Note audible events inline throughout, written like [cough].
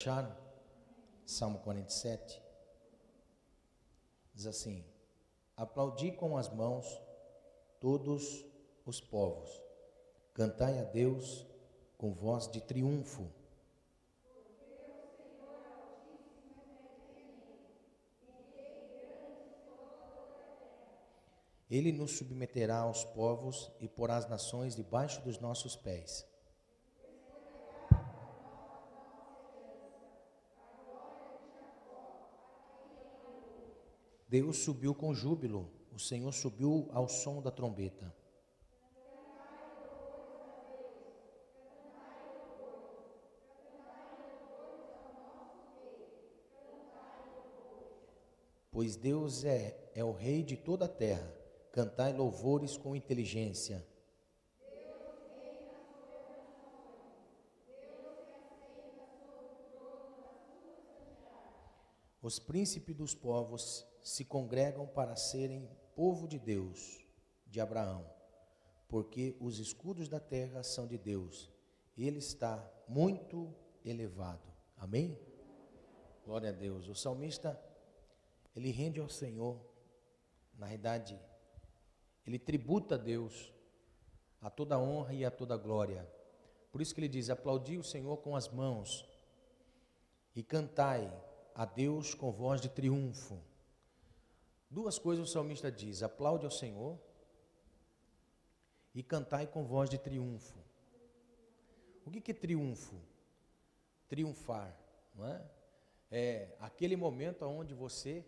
Acharam? Salmo 47. Diz assim: Aplaudi com as mãos todos os povos, cantai a Deus com voz de triunfo. Ele nos submeterá aos povos e porá as nações debaixo dos nossos pés. Deus subiu com júbilo, o Senhor subiu ao som da trombeta. Pois Deus é, é o Rei de toda a terra cantai louvores com inteligência. Os príncipes dos povos se congregam para serem povo de Deus, de Abraão, porque os escudos da terra são de Deus. Ele está muito elevado. Amém? Glória a Deus. O salmista ele rende ao Senhor, na realidade, ele tributa a Deus a toda honra e a toda glória. Por isso que ele diz: aplaudi o Senhor com as mãos e cantai a Deus com voz de triunfo. Duas coisas o salmista diz: aplaude ao Senhor e cantai com voz de triunfo. O que, que é triunfo? Triunfar, não é? É aquele momento onde você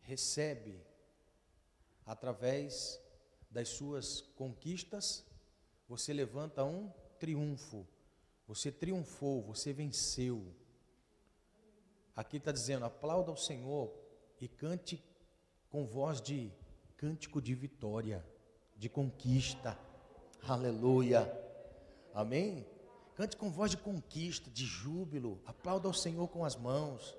recebe através das suas conquistas, você levanta um triunfo. Você triunfou, você venceu. Aqui está dizendo: aplauda o Senhor e cante com voz de cântico de vitória, de conquista. Aleluia. Amém? Cante com voz de conquista, de júbilo. Aplauda o Senhor com as mãos.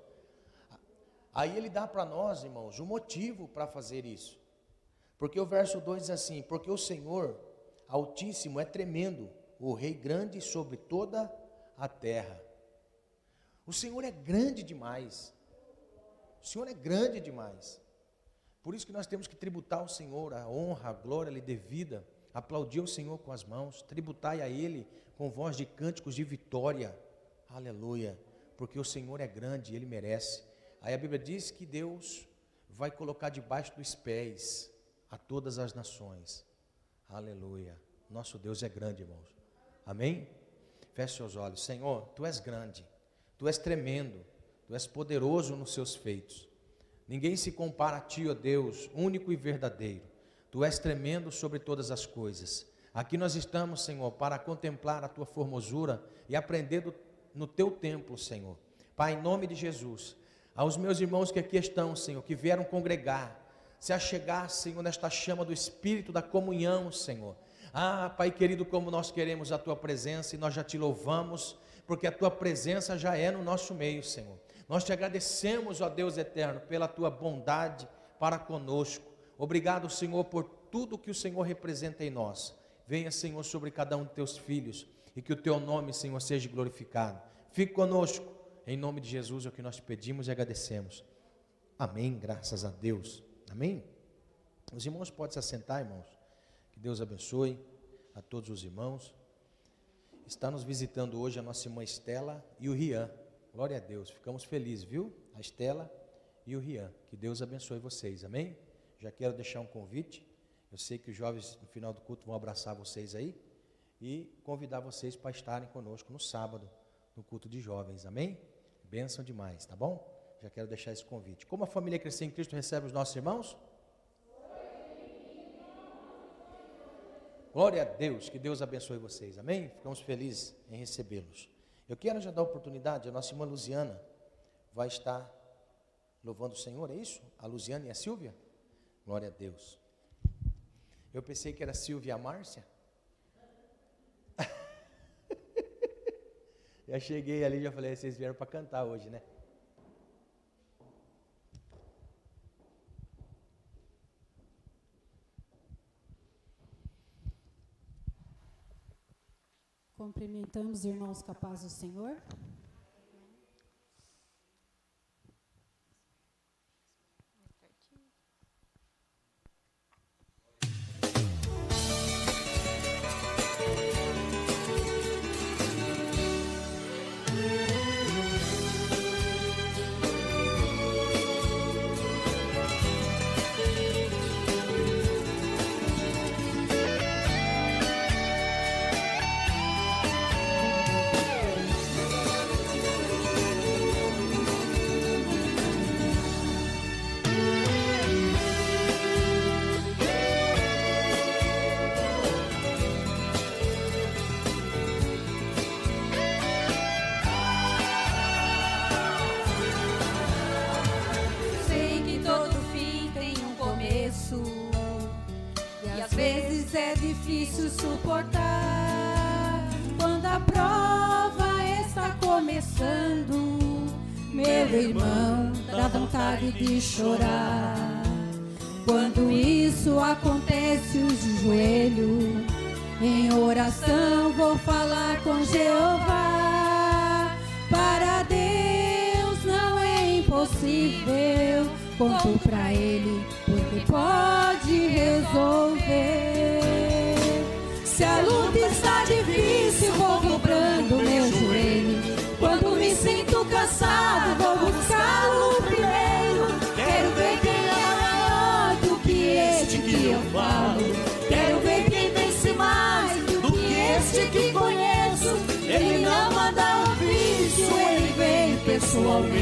Aí ele dá para nós, irmãos, o um motivo para fazer isso. Porque o verso 2 diz assim: Porque o Senhor Altíssimo é tremendo, o Rei grande sobre toda a terra. O Senhor é grande demais. O Senhor é grande demais. Por isso que nós temos que tributar ao Senhor a honra, a glória lhe devida, aplaudir o Senhor com as mãos, tributai a Ele com voz de cânticos de vitória. Aleluia. Porque o Senhor é grande e Ele merece. Aí a Bíblia diz que Deus vai colocar debaixo dos pés a todas as nações. Aleluia. Nosso Deus é grande, irmãos. Amém? Feche seus olhos. Senhor, tu és grande, tu és tremendo, tu és poderoso nos seus feitos. Ninguém se compara a ti, ó Deus, único e verdadeiro. Tu és tremendo sobre todas as coisas. Aqui nós estamos, Senhor, para contemplar a tua formosura e aprender no teu templo, Senhor. Pai, em nome de Jesus, aos meus irmãos que aqui estão, Senhor, que vieram congregar, se achegar, Senhor, nesta chama do Espírito da comunhão, Senhor. Ah, Pai querido, como nós queremos a Tua presença e nós já te louvamos, porque a Tua presença já é no nosso meio, Senhor. Nós te agradecemos, ó Deus eterno, pela Tua bondade para conosco. Obrigado, Senhor, por tudo que o Senhor representa em nós. Venha, Senhor, sobre cada um de Teus filhos e que o Teu nome, Senhor, seja glorificado. Fique conosco. Em nome de Jesus é o que nós pedimos e agradecemos. Amém. Graças a Deus. Amém? Os irmãos podem se assentar, irmãos. Que Deus abençoe a todos os irmãos. Está nos visitando hoje a nossa irmã Estela e o Rian. Glória a Deus. Ficamos felizes, viu? A Estela e o Rian. Que Deus abençoe vocês. Amém? Já quero deixar um convite. Eu sei que os jovens no final do culto vão abraçar vocês aí e convidar vocês para estarem conosco no sábado, no culto de jovens. Amém? Bênção demais, tá bom? Já quero deixar esse convite. Como a família Crescer em Cristo recebe os nossos irmãos? Glória a Deus, que Deus abençoe vocês, amém? Ficamos felizes em recebê-los. Eu quero já dar a oportunidade, a nossa irmã Luziana vai estar louvando o Senhor, é isso? A Luziana e a Silvia? Glória a Deus. Eu pensei que era Silvia e a Márcia. [laughs] já cheguei ali, já falei, vocês vieram para cantar hoje, né? Cumprimentamos irmãos capazes do Senhor. Impossível. Conto pra Ele, porque pode resolver. Se a luta está difícil, vou dobrando meu joelho. Quando me sinto cansado, vou buscá-lo primeiro. Quero ver quem é maior do que este que eu falo. Quero ver quem vence mais do que este que conheço. Ele não manda ofício, ele vem pessoalmente.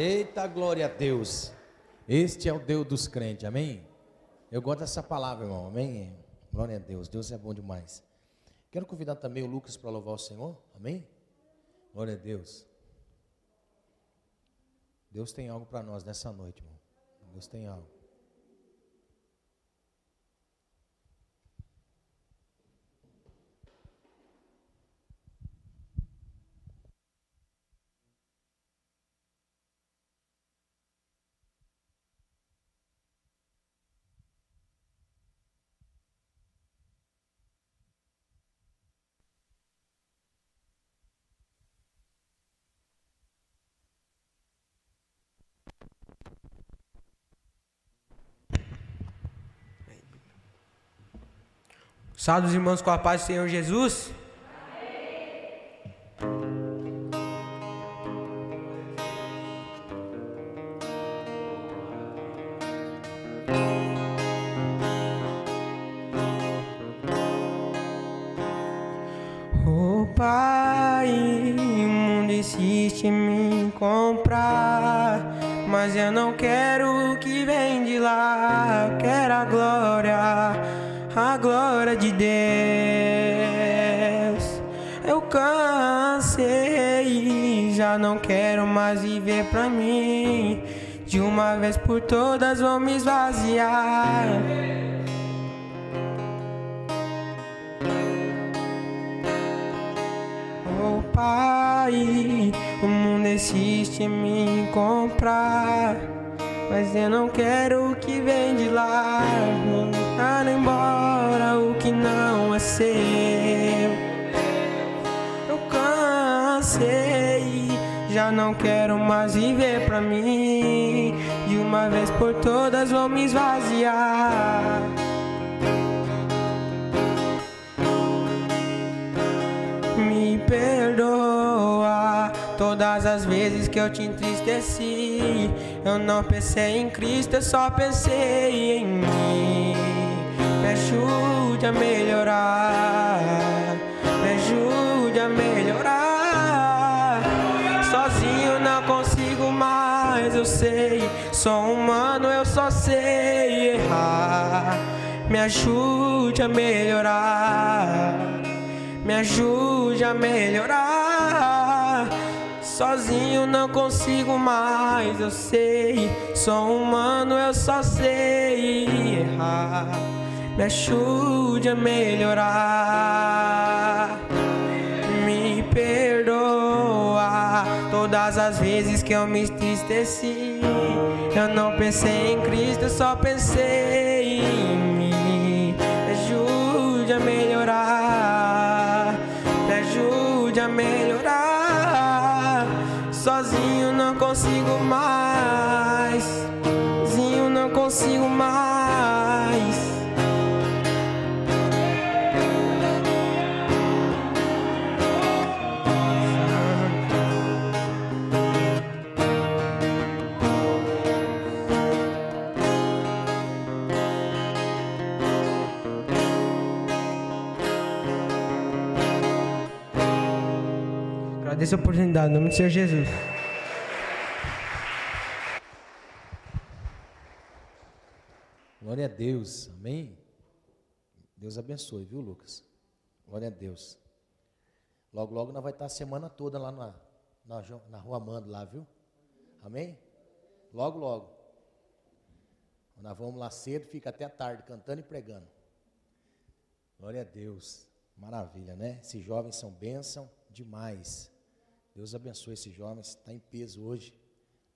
Eita glória a Deus. Este é o Deus dos crentes, amém? Eu gosto dessa palavra, irmão, amém? Glória a Deus, Deus é bom demais. Quero convidar também o Lucas para louvar o Senhor, amém? Glória a Deus. Deus tem algo para nós nessa noite, irmão. Deus tem algo. Salve os irmãos com a paz do Senhor Jesus. Manda embora o que não é seu. Eu cansei, já não quero mais viver pra mim. De uma vez por todas vou me esvaziar. Me perdoa todas as vezes que eu te entristeci. Eu não pensei em Cristo, eu só pensei em mim. Ajude a melhorar, me ajude a melhorar. Sozinho não consigo mais, eu sei. Sou humano, eu só sei errar. Me ajude a melhorar, me ajude a melhorar. Sozinho não consigo mais, eu sei. Sou humano, eu só sei errar. Me ajude a melhorar. Me perdoa todas as vezes que eu me entristeci. Eu não pensei em Cristo, eu só pensei em mim. Me ajude a melhorar. Me ajude a melhorar. Sozinho não consigo mais. Sozinho não consigo mais. Agradeço a oportunidade, em nome do Senhor Jesus. Glória a Deus, amém? Deus abençoe, viu, Lucas? Glória a Deus. Logo, logo nós vai estar a semana toda lá na, na, na rua Mando, lá, viu? Amém? Logo, logo. Nós vamos lá cedo, fica até a tarde, cantando e pregando. Glória a Deus. Maravilha, né? Esses jovens são bênção demais. Deus abençoe esses jovens, está em peso hoje.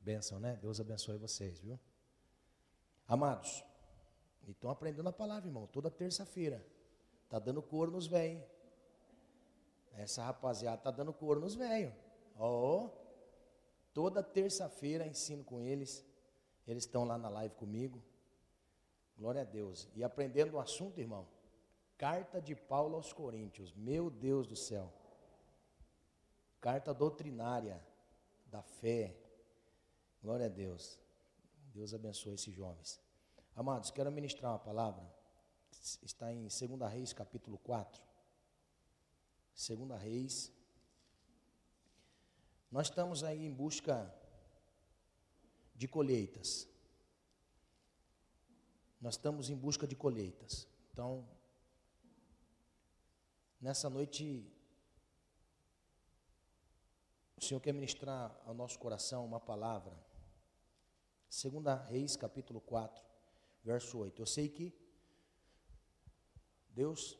Bênção, né? Deus abençoe vocês, viu? Amados, e estão aprendendo a palavra, irmão, toda terça-feira. Tá dando couro nos velhos. Essa rapaziada tá dando couro nos velhos. Ó, toda terça-feira ensino com eles. Eles estão lá na live comigo. Glória a Deus. E aprendendo o assunto, irmão. Carta de Paulo aos Coríntios. Meu Deus do céu. Carta doutrinária da fé. Glória a Deus. Deus abençoe esses jovens. Amados, quero ministrar uma palavra. Está em 2 Reis, capítulo 4. 2 Reis. Nós estamos aí em busca de colheitas. Nós estamos em busca de colheitas. Então, nessa noite, o Senhor quer ministrar ao nosso coração uma palavra. 2 Reis, capítulo 4, verso 8. Eu sei que Deus,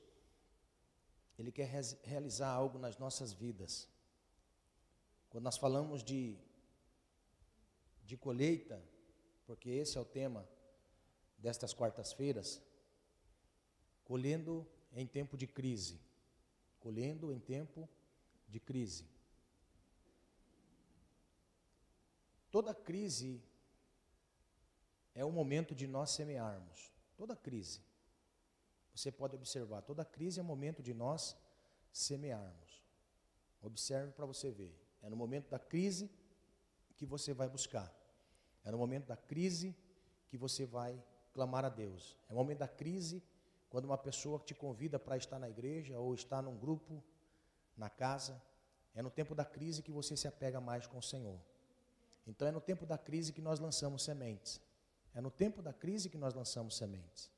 Ele quer realizar algo nas nossas vidas. Quando nós falamos de, de colheita, porque esse é o tema destas quartas-feiras, colhendo em tempo de crise. Colhendo em tempo de crise. Toda crise é o momento de nós semearmos. Toda crise. Você pode observar, toda crise é o momento de nós semearmos. Observe para você ver. É no momento da crise que você vai buscar. É no momento da crise que você vai clamar a Deus. É no momento da crise quando uma pessoa te convida para estar na igreja ou estar num grupo, na casa. É no tempo da crise que você se apega mais com o Senhor. Então é no tempo da crise que nós lançamos sementes. É no tempo da crise que nós lançamos sementes.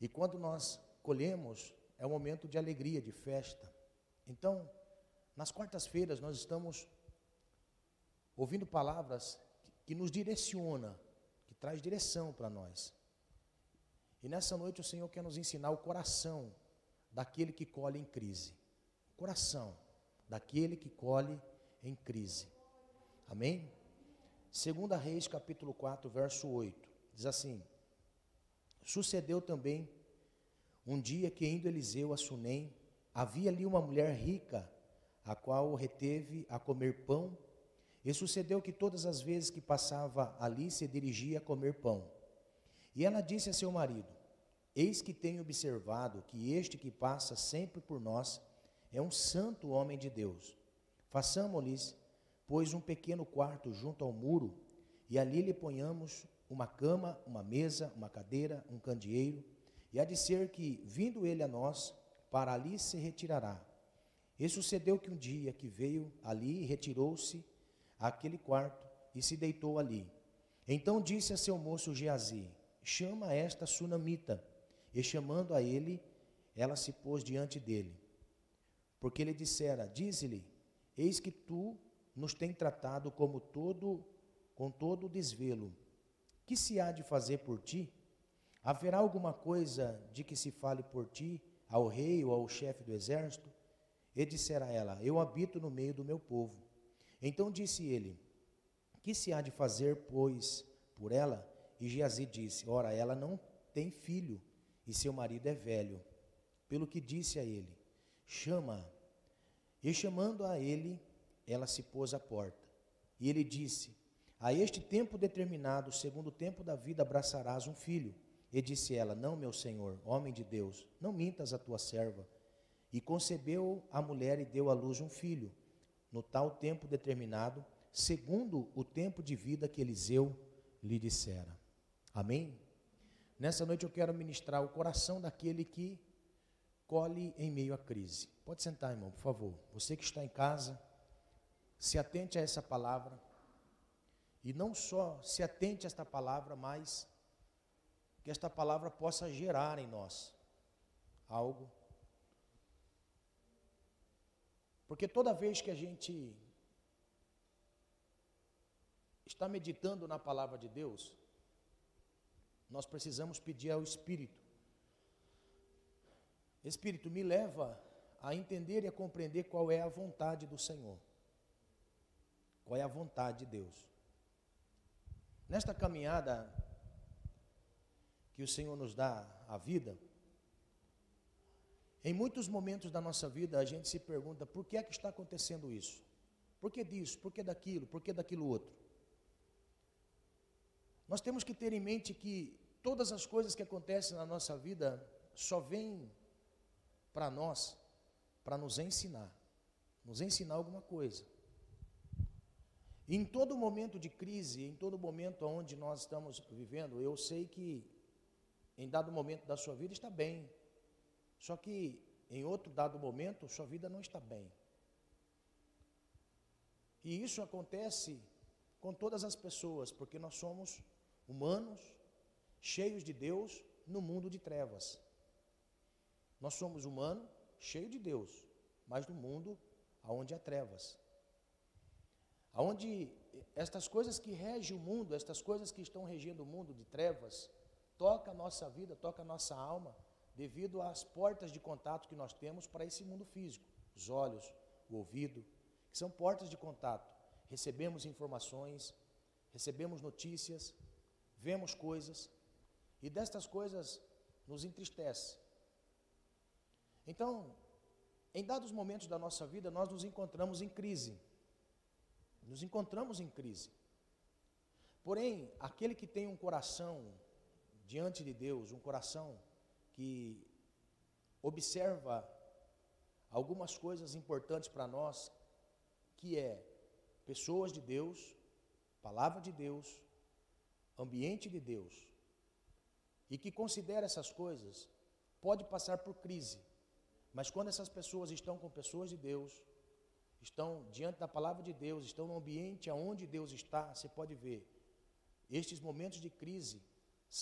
E quando nós colhemos, é um momento de alegria, de festa. Então, nas quartas-feiras nós estamos ouvindo palavras que, nos direciona, que traz direção para nós. E nessa noite o Senhor quer nos ensinar o coração daquele que colhe em crise. O coração daquele que colhe em crise. Amém? Segunda Reis, capítulo 4, verso 8. Diz assim: Sucedeu também um dia que indo Eliseu a Sunem, havia ali uma mulher rica, a qual o reteve a comer pão, e sucedeu que todas as vezes que passava ali se dirigia a comer pão. E ela disse a seu marido: Eis que tenho observado que este que passa sempre por nós é um santo homem de Deus. Façamo-lhes, pois, um pequeno quarto junto ao muro, e ali lhe ponhamos uma cama, uma mesa, uma cadeira, um candeeiro, E há de ser que, vindo ele a nós, para ali se retirará. E sucedeu que um dia que veio ali, retirou-se àquele quarto e se deitou ali. Então disse a seu moço Geazi: Chama esta sunamita. E chamando a ele, ela se pôs diante dele. Porque ele dissera: Dize-lhe: Eis que tu nos tem tratado como todo com todo desvelo. Que se há de fazer por ti? Haverá alguma coisa de que se fale por ti ao rei ou ao chefe do exército? E dissera ela: Eu habito no meio do meu povo. Então disse ele: Que se há de fazer, pois, por ela? E Geazi disse: Ora, ela não tem filho, e seu marido é velho. Pelo que disse a ele: Chama. E chamando a ele, ela se pôs à porta. E ele disse: A este tempo determinado, segundo o tempo da vida, abraçarás um filho. E disse ela: Não, meu senhor, homem de Deus, não mintas a tua serva. E concebeu a mulher e deu à luz um filho, no tal tempo determinado, segundo o tempo de vida que Eliseu lhe dissera. Amém? Nessa noite eu quero ministrar o coração daquele que colhe em meio à crise. Pode sentar, irmão, por favor. Você que está em casa, se atente a essa palavra. E não só se atente a esta palavra, mas que esta palavra possa gerar em nós algo Porque toda vez que a gente está meditando na palavra de Deus, nós precisamos pedir ao Espírito. Espírito, me leva a entender e a compreender qual é a vontade do Senhor. Qual é a vontade de Deus. Nesta caminhada que o Senhor nos dá a vida, em muitos momentos da nossa vida, a gente se pergunta por que é que está acontecendo isso? Por que disso? Por que daquilo? Por que daquilo outro? Nós temos que ter em mente que todas as coisas que acontecem na nossa vida só vêm para nós para nos ensinar, nos ensinar alguma coisa. Em todo momento de crise, em todo momento onde nós estamos vivendo, eu sei que em dado momento da sua vida está bem, só que em outro dado momento, sua vida não está bem. E isso acontece com todas as pessoas, porque nós somos humanos, cheios de Deus, no mundo de trevas. Nós somos humanos, cheios de Deus, mas no mundo onde há trevas. Aonde estas coisas que regem o mundo, estas coisas que estão regendo o mundo de trevas, toca a nossa vida, toca a nossa alma, devido às portas de contato que nós temos para esse mundo físico, os olhos, o ouvido, que são portas de contato. Recebemos informações, recebemos notícias, vemos coisas, e destas coisas nos entristece. Então, em dados momentos da nossa vida, nós nos encontramos em crise. Nos encontramos em crise. Porém, aquele que tem um coração diante de Deus, um coração que observa algumas coisas importantes para nós, que é pessoas de Deus, palavra de Deus, ambiente de Deus, e que considera essas coisas, pode passar por crise, mas quando essas pessoas estão com pessoas de Deus, estão diante da palavra de Deus, estão no ambiente aonde Deus está, você pode ver, estes momentos de crise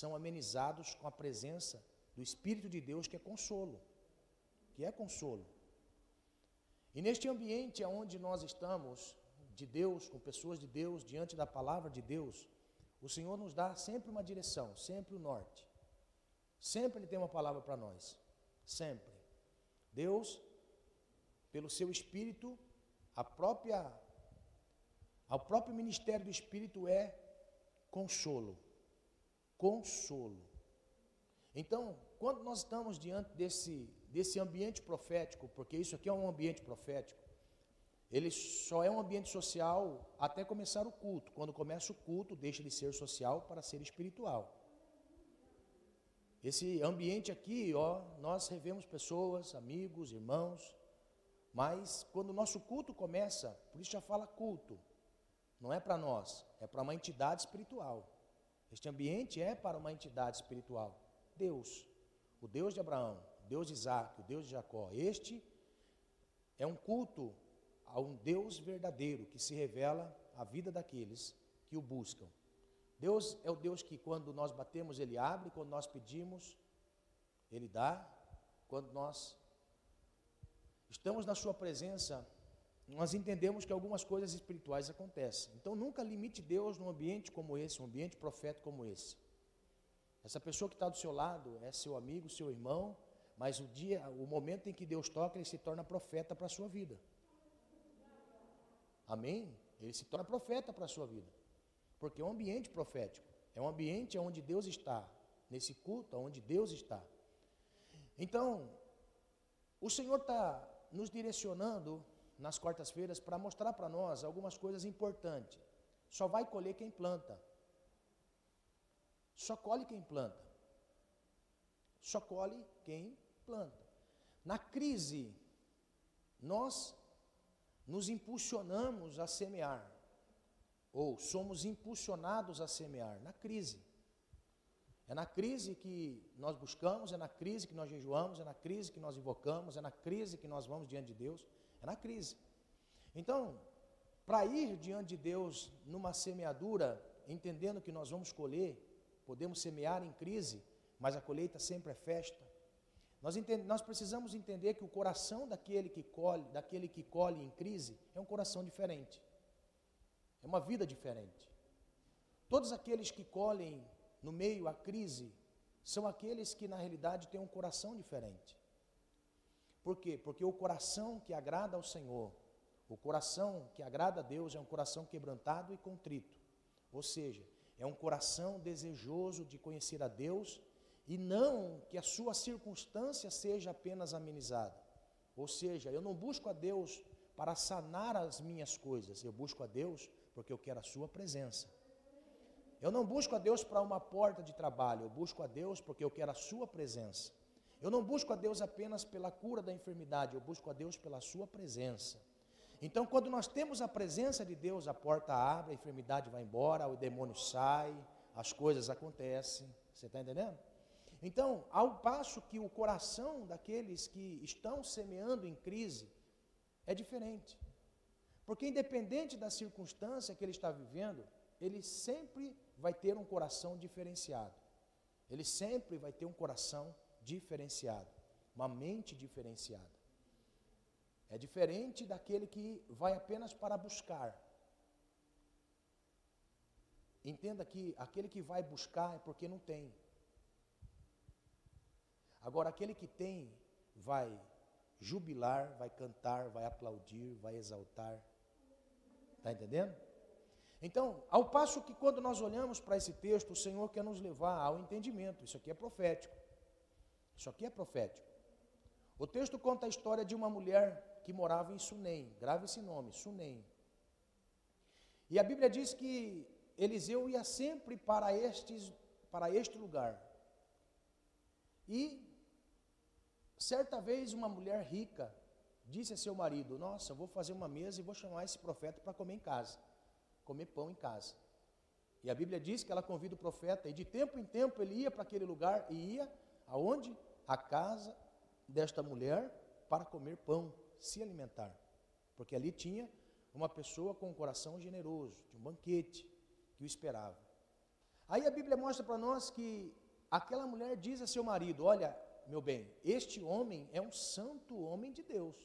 são amenizados com a presença do Espírito de Deus que é consolo, que é consolo. E neste ambiente onde nós estamos, de Deus, com pessoas de Deus, diante da palavra de Deus, o Senhor nos dá sempre uma direção, sempre o norte. Sempre Ele tem uma palavra para nós, sempre. Deus, pelo seu Espírito, a própria, o próprio ministério do Espírito é consolo. Consolo. Então, quando nós estamos diante desse, desse ambiente profético, porque isso aqui é um ambiente profético, ele só é um ambiente social até começar o culto. Quando começa o culto, deixa de ser social para ser espiritual. Esse ambiente aqui, ó, nós revemos pessoas, amigos, irmãos, mas quando o nosso culto começa, por isso já fala culto, não é para nós, é para uma entidade espiritual. Este ambiente é para uma entidade espiritual. Deus, o Deus de Abraão, o Deus de Isaac, o Deus de Jacó. Este é um culto a um Deus verdadeiro que se revela à vida daqueles que o buscam. Deus é o Deus que, quando nós batemos, Ele abre, quando nós pedimos, Ele dá, quando nós estamos na Sua presença, nós entendemos que algumas coisas espirituais acontecem. Então, nunca limite Deus num ambiente como esse, um ambiente profético como esse. Essa pessoa que está do seu lado é seu amigo, seu irmão, mas o dia, o momento em que Deus toca, ele se torna profeta para a sua vida. Amém? Ele se torna profeta para a sua vida. Porque é um ambiente profético. É um ambiente onde Deus está. Nesse culto, onde Deus está. Então, o Senhor está nos direcionando nas quartas-feiras para mostrar para nós algumas coisas importantes. Só vai colher quem planta. Só colhe quem planta. Só colhe quem planta. Na crise, nós nos impulsionamos a semear, ou somos impulsionados a semear na crise. É na crise que nós buscamos, é na crise que nós jejuamos, é na crise que nós invocamos, é na crise que nós vamos diante de Deus, é na crise. Então, para ir diante de Deus numa semeadura, entendendo que nós vamos colher, podemos semear em crise, mas a colheita sempre é festa. Nós, nós, precisamos entender que o coração daquele que colhe, daquele que colhe em crise, é um coração diferente. É uma vida diferente. Todos aqueles que colhem no meio à crise são aqueles que na realidade têm um coração diferente. Por quê? Porque o coração que agrada ao Senhor, o coração que agrada a Deus é um coração quebrantado e contrito. Ou seja, é um coração desejoso de conhecer a Deus e não que a sua circunstância seja apenas amenizada. Ou seja, eu não busco a Deus para sanar as minhas coisas, eu busco a Deus porque eu quero a sua presença. Eu não busco a Deus para uma porta de trabalho, eu busco a Deus porque eu quero a sua presença. Eu não busco a Deus apenas pela cura da enfermidade, eu busco a Deus pela sua presença. Então, quando nós temos a presença de Deus, a porta abre, a enfermidade vai embora, o demônio sai, as coisas acontecem. Você está entendendo? Então, ao passo que o coração daqueles que estão semeando em crise é diferente. Porque, independente da circunstância que ele está vivendo, ele sempre vai ter um coração diferenciado. Ele sempre vai ter um coração diferenciado, uma mente diferenciada. É diferente daquele que vai apenas para buscar. Entenda que aquele que vai buscar é porque não tem. Agora, aquele que tem, vai jubilar, vai cantar, vai aplaudir, vai exaltar. Está entendendo? Então, ao passo que quando nós olhamos para esse texto, o Senhor quer nos levar ao entendimento. Isso aqui é profético. Isso aqui é profético. O texto conta a história de uma mulher que morava em Sunem. Grave esse nome, Sunem. E a Bíblia diz que Eliseu ia sempre para, estes, para este lugar. E Certa vez, uma mulher rica disse a seu marido: Nossa, vou fazer uma mesa e vou chamar esse profeta para comer em casa, comer pão em casa. E a Bíblia diz que ela convida o profeta, e de tempo em tempo ele ia para aquele lugar e ia aonde? A casa desta mulher para comer pão, se alimentar. Porque ali tinha uma pessoa com um coração generoso, de um banquete que o esperava. Aí a Bíblia mostra para nós que aquela mulher diz a seu marido: Olha, meu bem, este homem é um santo homem de Deus.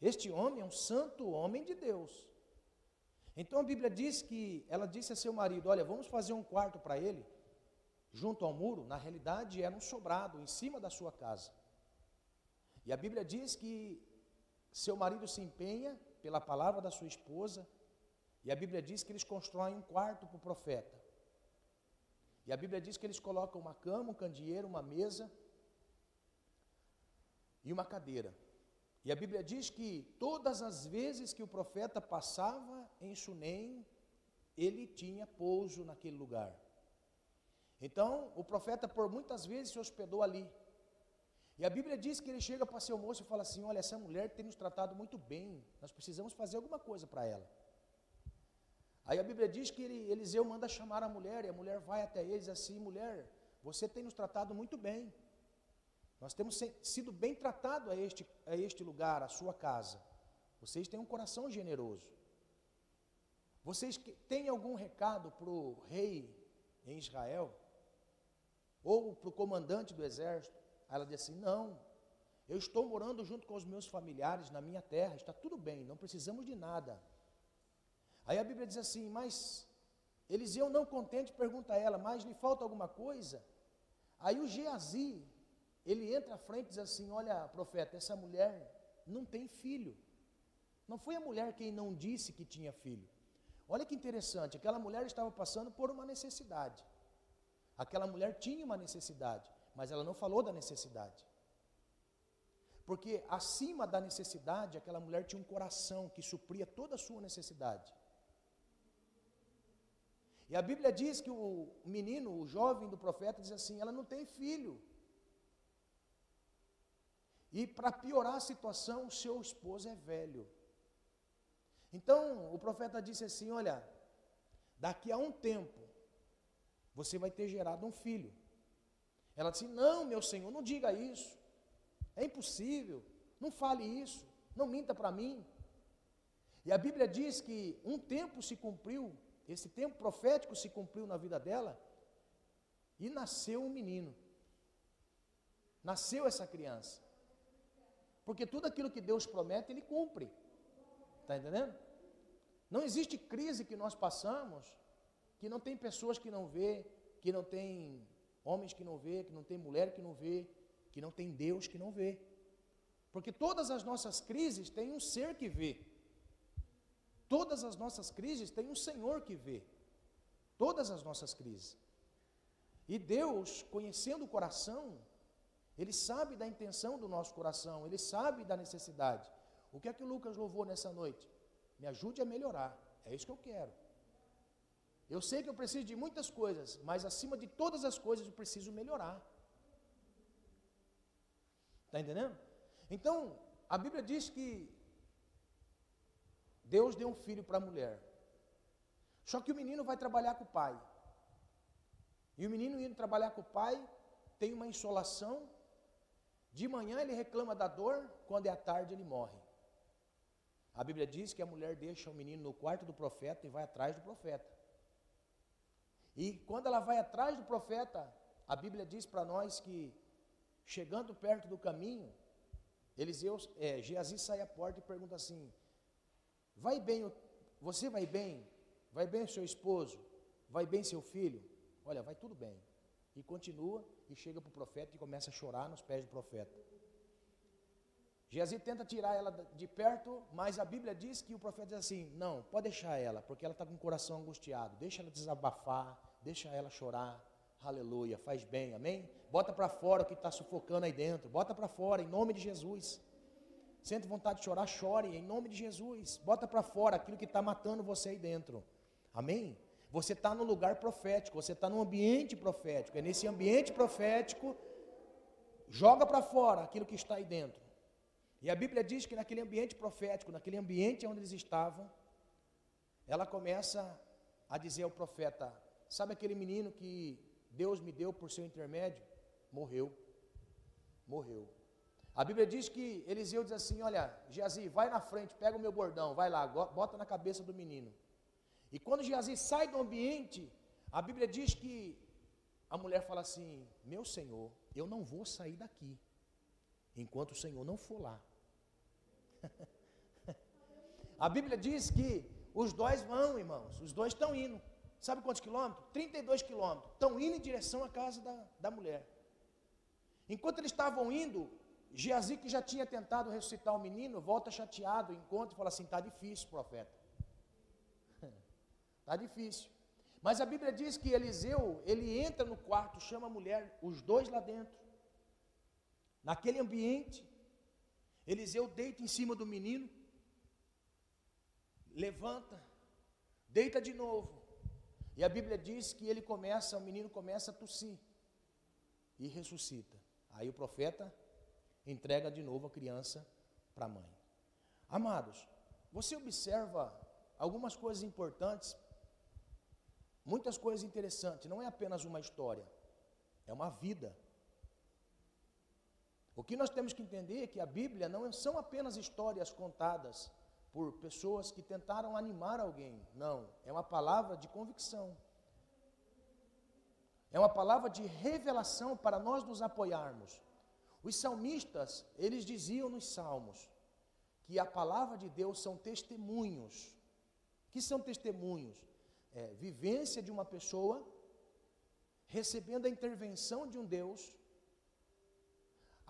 Este homem é um santo homem de Deus. Então a Bíblia diz que ela disse a seu marido: Olha, vamos fazer um quarto para ele, junto ao muro. Na realidade, era um sobrado em cima da sua casa. E a Bíblia diz que seu marido se empenha pela palavra da sua esposa, e a Bíblia diz que eles constroem um quarto para o profeta. E a Bíblia diz que eles colocam uma cama, um candeeiro, uma mesa e uma cadeira. E a Bíblia diz que todas as vezes que o profeta passava em Sunem, ele tinha pouso naquele lugar. Então, o profeta por muitas vezes se hospedou ali. E a Bíblia diz que ele chega para seu moço e fala assim: Olha, essa mulher tem nos tratado muito bem, nós precisamos fazer alguma coisa para ela. Aí a Bíblia diz que ele, Eliseu manda chamar a mulher, e a mulher vai até eles assim: mulher, você tem nos tratado muito bem. Nós temos sido bem tratados a este, a este lugar, a sua casa. Vocês têm um coração generoso. Vocês têm algum recado para o rei em Israel? Ou para o comandante do exército? Aí ela disse assim: Não, eu estou morando junto com os meus familiares na minha terra, está tudo bem, não precisamos de nada. Aí a Bíblia diz assim: Mas Eliseu, não contente, pergunta a ela: Mas lhe falta alguma coisa? Aí o Geazi, ele entra à frente e diz assim: Olha, profeta, essa mulher não tem filho. Não foi a mulher quem não disse que tinha filho. Olha que interessante, aquela mulher estava passando por uma necessidade. Aquela mulher tinha uma necessidade, mas ela não falou da necessidade. Porque acima da necessidade, aquela mulher tinha um coração que supria toda a sua necessidade. E a Bíblia diz que o menino, o jovem do profeta, diz assim: ela não tem filho. E para piorar a situação, o seu esposo é velho. Então o profeta disse assim: Olha, daqui a um tempo, você vai ter gerado um filho. Ela disse: Não, meu senhor, não diga isso. É impossível. Não fale isso. Não minta para mim. E a Bíblia diz que um tempo se cumpriu, esse tempo profético se cumpriu na vida dela, e nasceu um menino. Nasceu essa criança. Porque tudo aquilo que Deus promete, Ele cumpre. Está entendendo? Não existe crise que nós passamos que não tem pessoas que não vê, que não tem homens que não vê, que não tem mulher que não vê, que não tem Deus que não vê. Porque todas as nossas crises têm um ser que vê. Todas as nossas crises têm um Senhor que vê. Todas as nossas crises. E Deus, conhecendo o coração, Ele sabe da intenção do nosso coração, Ele sabe da necessidade. O que é que o Lucas louvou nessa noite? Me ajude a melhorar. É isso que eu quero. Eu sei que eu preciso de muitas coisas, mas acima de todas as coisas eu preciso melhorar. Está entendendo? Então, a Bíblia diz que Deus deu um filho para a mulher. Só que o menino vai trabalhar com o pai. E o menino indo trabalhar com o pai, tem uma insolação. De manhã ele reclama da dor, quando é à tarde ele morre. A Bíblia diz que a mulher deixa o menino no quarto do profeta e vai atrás do profeta. E quando ela vai atrás do profeta, a Bíblia diz para nós que, chegando perto do caminho, Eliseu, é, Geazi sai à porta e pergunta assim: Vai bem, você vai bem? Vai bem seu esposo? Vai bem seu filho? Olha, vai tudo bem. E continua e chega para o profeta e começa a chorar nos pés do profeta. Geazi tenta tirar ela de perto, mas a Bíblia diz que o profeta diz assim: não, pode deixar ela, porque ela está com o coração angustiado. Deixa ela desabafar, deixa ela chorar. Aleluia, faz bem, amém? Bota para fora o que está sufocando aí dentro, bota para fora, em nome de Jesus. Sente vontade de chorar, chore, em nome de Jesus. Bota para fora aquilo que está matando você aí dentro, amém? Você está no lugar profético, você está no ambiente profético. É nesse ambiente profético, joga para fora aquilo que está aí dentro. E a Bíblia diz que naquele ambiente profético, naquele ambiente onde eles estavam, ela começa a dizer ao profeta: Sabe aquele menino que Deus me deu por seu intermédio? Morreu. Morreu. A Bíblia diz que Eliseu diz assim: Olha, Geazi, vai na frente, pega o meu bordão, vai lá, bota na cabeça do menino. E quando Geazi sai do ambiente, a Bíblia diz que a mulher fala assim: Meu senhor, eu não vou sair daqui enquanto o Senhor não for lá. [laughs] A Bíblia diz que os dois vão, irmãos, os dois estão indo. Sabe quantos quilômetros? 32 quilômetros. Estão indo em direção à casa da, da mulher. Enquanto eles estavam indo, Geazi, que já tinha tentado ressuscitar o menino, volta chateado, encontra e fala assim: está difícil, profeta. Está difícil. Mas a Bíblia diz que Eliseu, ele entra no quarto, chama a mulher, os dois lá dentro. Naquele ambiente, Eliseu deita em cima do menino, levanta, deita de novo. E a Bíblia diz que ele começa, o menino começa a tossir e ressuscita. Aí o profeta entrega de novo a criança para a mãe. Amados, você observa algumas coisas importantes, muitas coisas interessantes, não é apenas uma história. é uma vida. O que nós temos que entender é que a Bíblia não são apenas histórias contadas por pessoas que tentaram animar alguém. Não, é uma palavra de convicção. É uma palavra de revelação para nós nos apoiarmos. Os salmistas, eles diziam nos salmos que a palavra de Deus são testemunhos. que são testemunhos? É, vivência de uma pessoa recebendo a intervenção de um Deus.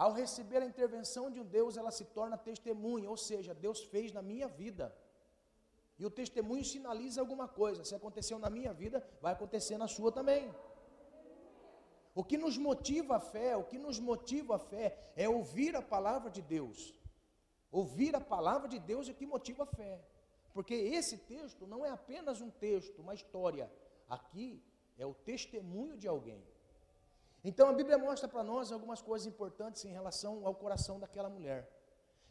Ao receber a intervenção de um Deus, ela se torna testemunha, ou seja, Deus fez na minha vida. E o testemunho sinaliza alguma coisa. Se aconteceu na minha vida, vai acontecer na sua também. O que nos motiva a fé, o que nos motiva a fé é ouvir a palavra de Deus. Ouvir a palavra de Deus é que motiva a fé. Porque esse texto não é apenas um texto, uma história. Aqui é o testemunho de alguém. Então a Bíblia mostra para nós algumas coisas importantes em relação ao coração daquela mulher.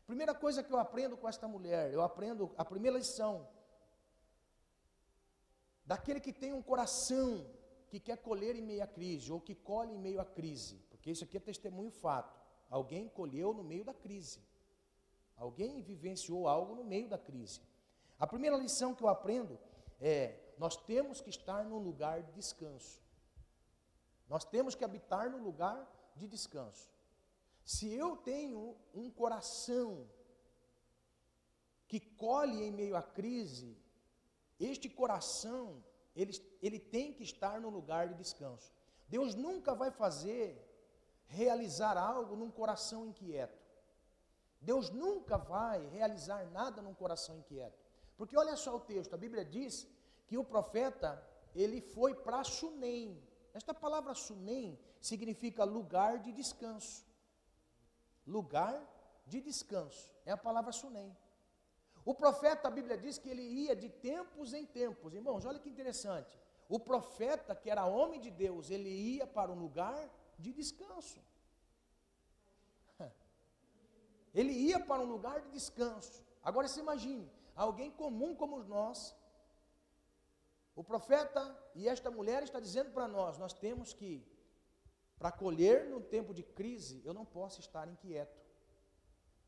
Primeira coisa que eu aprendo com esta mulher, eu aprendo a primeira lição daquele que tem um coração que quer colher em meio à crise ou que colhe em meio à crise, porque isso aqui é testemunho fato. Alguém colheu no meio da crise. Alguém vivenciou algo no meio da crise. A primeira lição que eu aprendo é: nós temos que estar num lugar de descanso. Nós temos que habitar no lugar de descanso. Se eu tenho um coração que colhe em meio à crise, este coração, ele, ele tem que estar no lugar de descanso. Deus nunca vai fazer, realizar algo num coração inquieto. Deus nunca vai realizar nada num coração inquieto. Porque olha só o texto, a Bíblia diz que o profeta, ele foi para Sunem. Esta palavra Sunem significa lugar de descanso. Lugar de descanso. É a palavra Sunem. O profeta, a Bíblia diz que ele ia de tempos em tempos. Irmãos, olha que interessante. O profeta, que era homem de Deus, ele ia para um lugar de descanso. [laughs] Ele ia para um lugar de descanso. Agora se imagine, alguém comum como nós, o profeta e esta mulher está dizendo para nós: nós temos que, para colher no tempo de crise, eu não posso estar inquieto.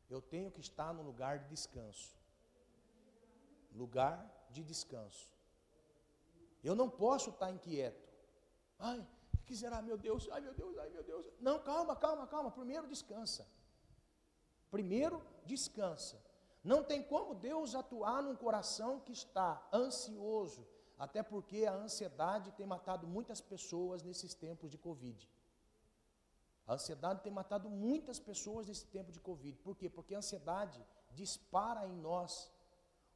Eu tenho que estar no lugar de descanso. Lugar de descanso. Eu não posso estar inquieto. Ai, que será, meu Deus? Ai, meu Deus, ai, meu Deus. Não, calma, calma, calma. Primeiro descansa. Primeiro descansa. Não tem como Deus atuar num coração que está ansioso, até porque a ansiedade tem matado muitas pessoas nesses tempos de Covid. A ansiedade tem matado muitas pessoas nesse tempo de Covid. Por quê? Porque a ansiedade dispara em nós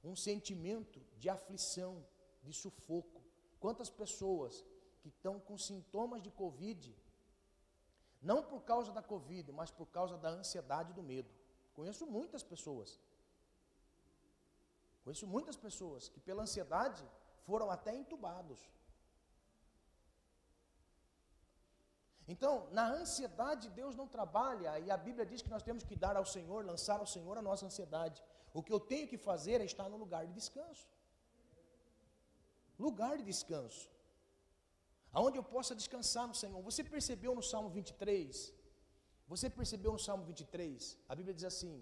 um sentimento de aflição, de sufoco. Quantas pessoas que estão com sintomas de Covid, não por causa da Covid, mas por causa da ansiedade e do medo. Conheço muitas pessoas. Conheço muitas pessoas que, pela ansiedade, foram até entubados. Então, na ansiedade, Deus não trabalha, e a Bíblia diz que nós temos que dar ao Senhor, lançar ao Senhor a nossa ansiedade. O que eu tenho que fazer é estar no lugar de descanso. Lugar de descanso. Aonde eu possa descansar no Senhor. Você percebeu no Salmo 23? Você percebeu no Salmo 23? A Bíblia diz assim: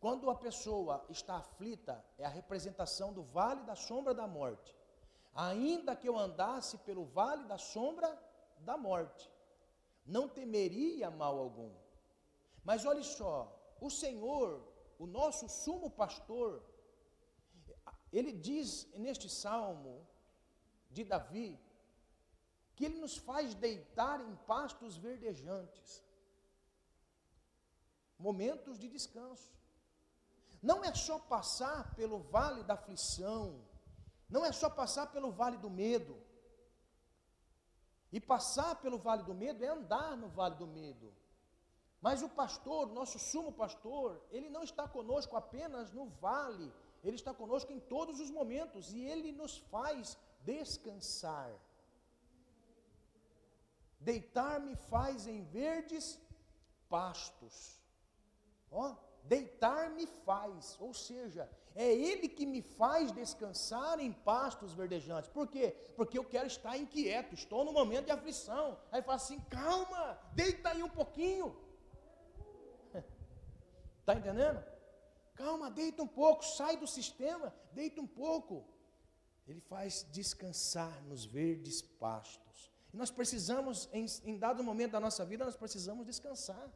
quando a pessoa está aflita, é a representação do vale da sombra da morte ainda que eu andasse pelo vale da sombra da morte, não temeria mal algum. Mas olhe só, o Senhor, o nosso sumo pastor, ele diz neste salmo de Davi, que ele nos faz deitar em pastos verdejantes, momentos de descanso. Não é só passar pelo vale da aflição, não é só passar pelo vale do medo. E passar pelo vale do medo é andar no vale do medo. Mas o pastor, nosso sumo pastor, ele não está conosco apenas no vale, ele está conosco em todos os momentos e ele nos faz descansar. Deitar-me faz em verdes pastos. Ó, me faz, ou seja, é Ele que me faz descansar em pastos verdejantes. Por quê? Porque eu quero estar inquieto, estou no momento de aflição. Aí fala assim: calma, deita aí um pouquinho. Está [laughs] entendendo? Calma, deita um pouco, sai do sistema, deita um pouco. Ele faz descansar nos verdes pastos. E nós precisamos, em, em dado momento da nossa vida, nós precisamos descansar.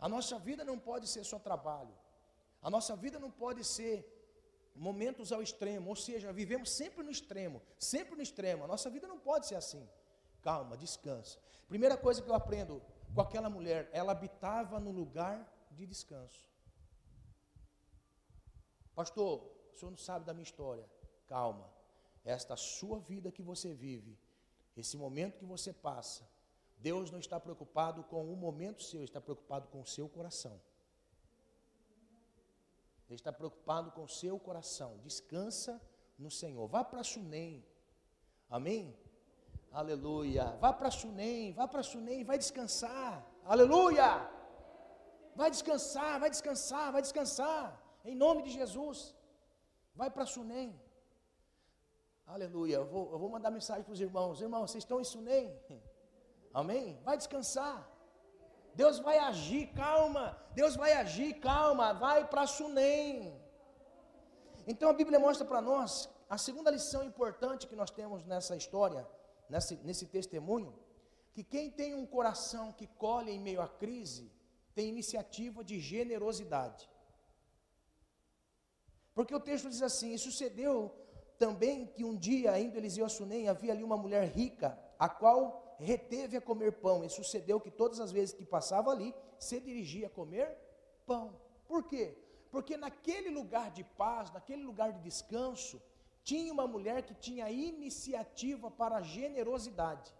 A nossa vida não pode ser só trabalho. A nossa vida não pode ser momentos ao extremo, ou seja, vivemos sempre no extremo, sempre no extremo. A nossa vida não pode ser assim. Calma, descansa. Primeira coisa que eu aprendo com aquela mulher, ela habitava no lugar de descanso. Pastor, o senhor não sabe da minha história. Calma. Esta sua vida que você vive, esse momento que você passa, Deus não está preocupado com o momento seu, está preocupado com o seu coração. Ele está preocupado com o seu coração. Descansa no Senhor. Vá para Sunem. Amém? Aleluia. Vá para Sunem, vá para Sunem, vai descansar. Aleluia. Vai descansar, vai descansar, vai descansar. Em nome de Jesus. Vai para Sunem. Aleluia. Eu vou, eu vou mandar mensagem para os irmãos. Irmãos, vocês estão em Sunem? Amém? Vai descansar. Deus vai agir, calma. Deus vai agir, calma. Vai para Sunem. Então a Bíblia mostra para nós a segunda lição importante que nós temos nessa história, nesse, nesse testemunho, que quem tem um coração que colhe em meio à crise, tem iniciativa de generosidade. Porque o texto diz assim: e sucedeu também que um dia, indo Eliseu a Sunem, havia ali uma mulher rica, a qual reteve a comer pão, e sucedeu que todas as vezes que passava ali, se dirigia a comer pão. Por quê? Porque naquele lugar de paz, naquele lugar de descanso, tinha uma mulher que tinha iniciativa para generosidade.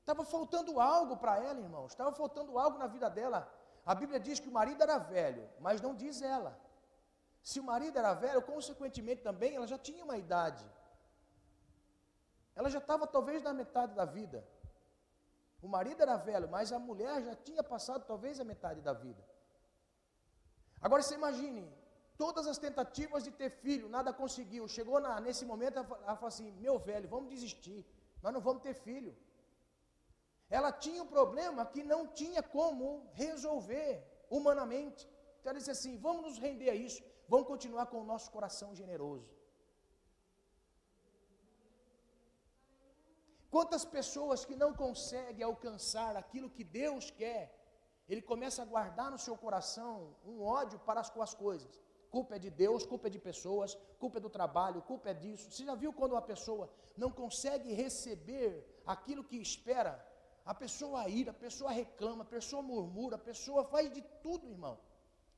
Estava faltando algo para ela, irmãos, estava faltando algo na vida dela. A Bíblia diz que o marido era velho, mas não diz ela. Se o marido era velho, consequentemente também ela já tinha uma idade. Ela já estava talvez na metade da vida. O marido era velho, mas a mulher já tinha passado talvez a metade da vida. Agora você imagine, todas as tentativas de ter filho, nada conseguiu. Chegou na, nesse momento, ela falou assim: Meu velho, vamos desistir, nós não vamos ter filho. Ela tinha um problema que não tinha como resolver humanamente. Então ela disse assim: Vamos nos render a isso, vamos continuar com o nosso coração generoso. Quantas pessoas que não conseguem alcançar aquilo que Deus quer, ele começa a guardar no seu coração um ódio para as suas coisas. Culpa é de Deus, culpa é de pessoas, culpa é do trabalho, culpa é disso. Você já viu quando uma pessoa não consegue receber aquilo que espera? A pessoa ira, a pessoa reclama, a pessoa murmura, a pessoa faz de tudo, irmão.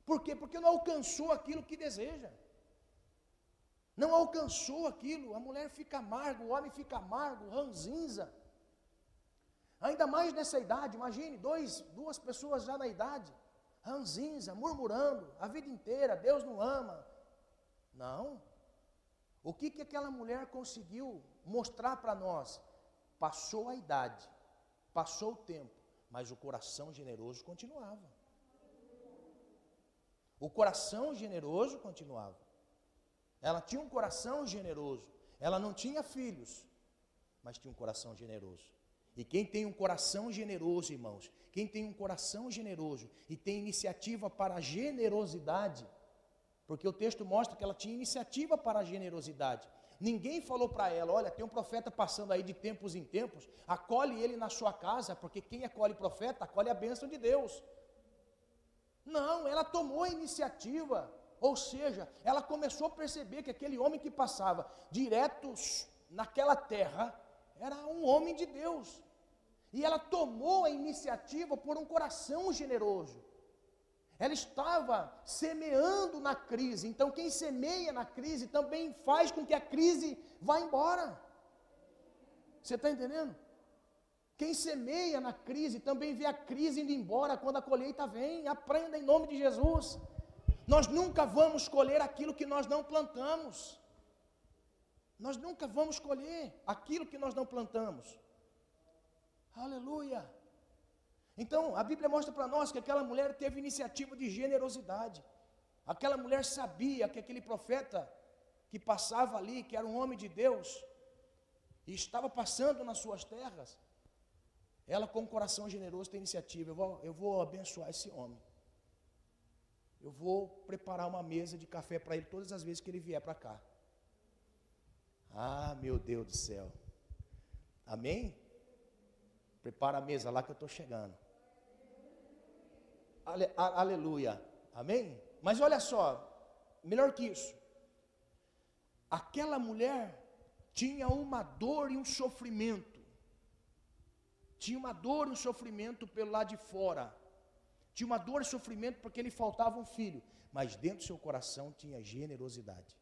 Por quê? Porque não alcançou aquilo que deseja não alcançou aquilo, a mulher fica amarga, o homem fica amargo, ranzinza. Ainda mais nessa idade, imagine, dois, duas pessoas já na idade, ranzinza, murmurando, a vida inteira, Deus não ama. Não. O que, que aquela mulher conseguiu mostrar para nós? Passou a idade, passou o tempo, mas o coração generoso continuava. O coração generoso continuava. Ela tinha um coração generoso. Ela não tinha filhos, mas tinha um coração generoso. E quem tem um coração generoso, irmãos, quem tem um coração generoso e tem iniciativa para a generosidade, porque o texto mostra que ela tinha iniciativa para a generosidade. Ninguém falou para ela: olha, tem um profeta passando aí de tempos em tempos, acolhe ele na sua casa, porque quem acolhe profeta, acolhe a bênção de Deus. Não, ela tomou a iniciativa. Ou seja, ela começou a perceber que aquele homem que passava direto naquela terra era um homem de Deus. E ela tomou a iniciativa por um coração generoso. Ela estava semeando na crise. Então, quem semeia na crise também faz com que a crise vá embora. Você está entendendo? Quem semeia na crise também vê a crise indo embora quando a colheita vem. Aprenda em nome de Jesus. Nós nunca vamos colher aquilo que nós não plantamos. Nós nunca vamos colher aquilo que nós não plantamos. Aleluia. Então, a Bíblia mostra para nós que aquela mulher teve iniciativa de generosidade. Aquela mulher sabia que aquele profeta que passava ali, que era um homem de Deus, e estava passando nas suas terras, ela com um coração generoso tem iniciativa. Eu vou, eu vou abençoar esse homem. Eu vou preparar uma mesa de café para ele todas as vezes que ele vier para cá. Ah, meu Deus do céu. Amém? Prepara a mesa lá que eu estou chegando. Ale, a, aleluia. Amém? Mas olha só, melhor que isso. Aquela mulher tinha uma dor e um sofrimento. Tinha uma dor e um sofrimento pelo lado de fora. Tinha uma dor e sofrimento porque lhe faltava um filho. Mas dentro do seu coração tinha generosidade.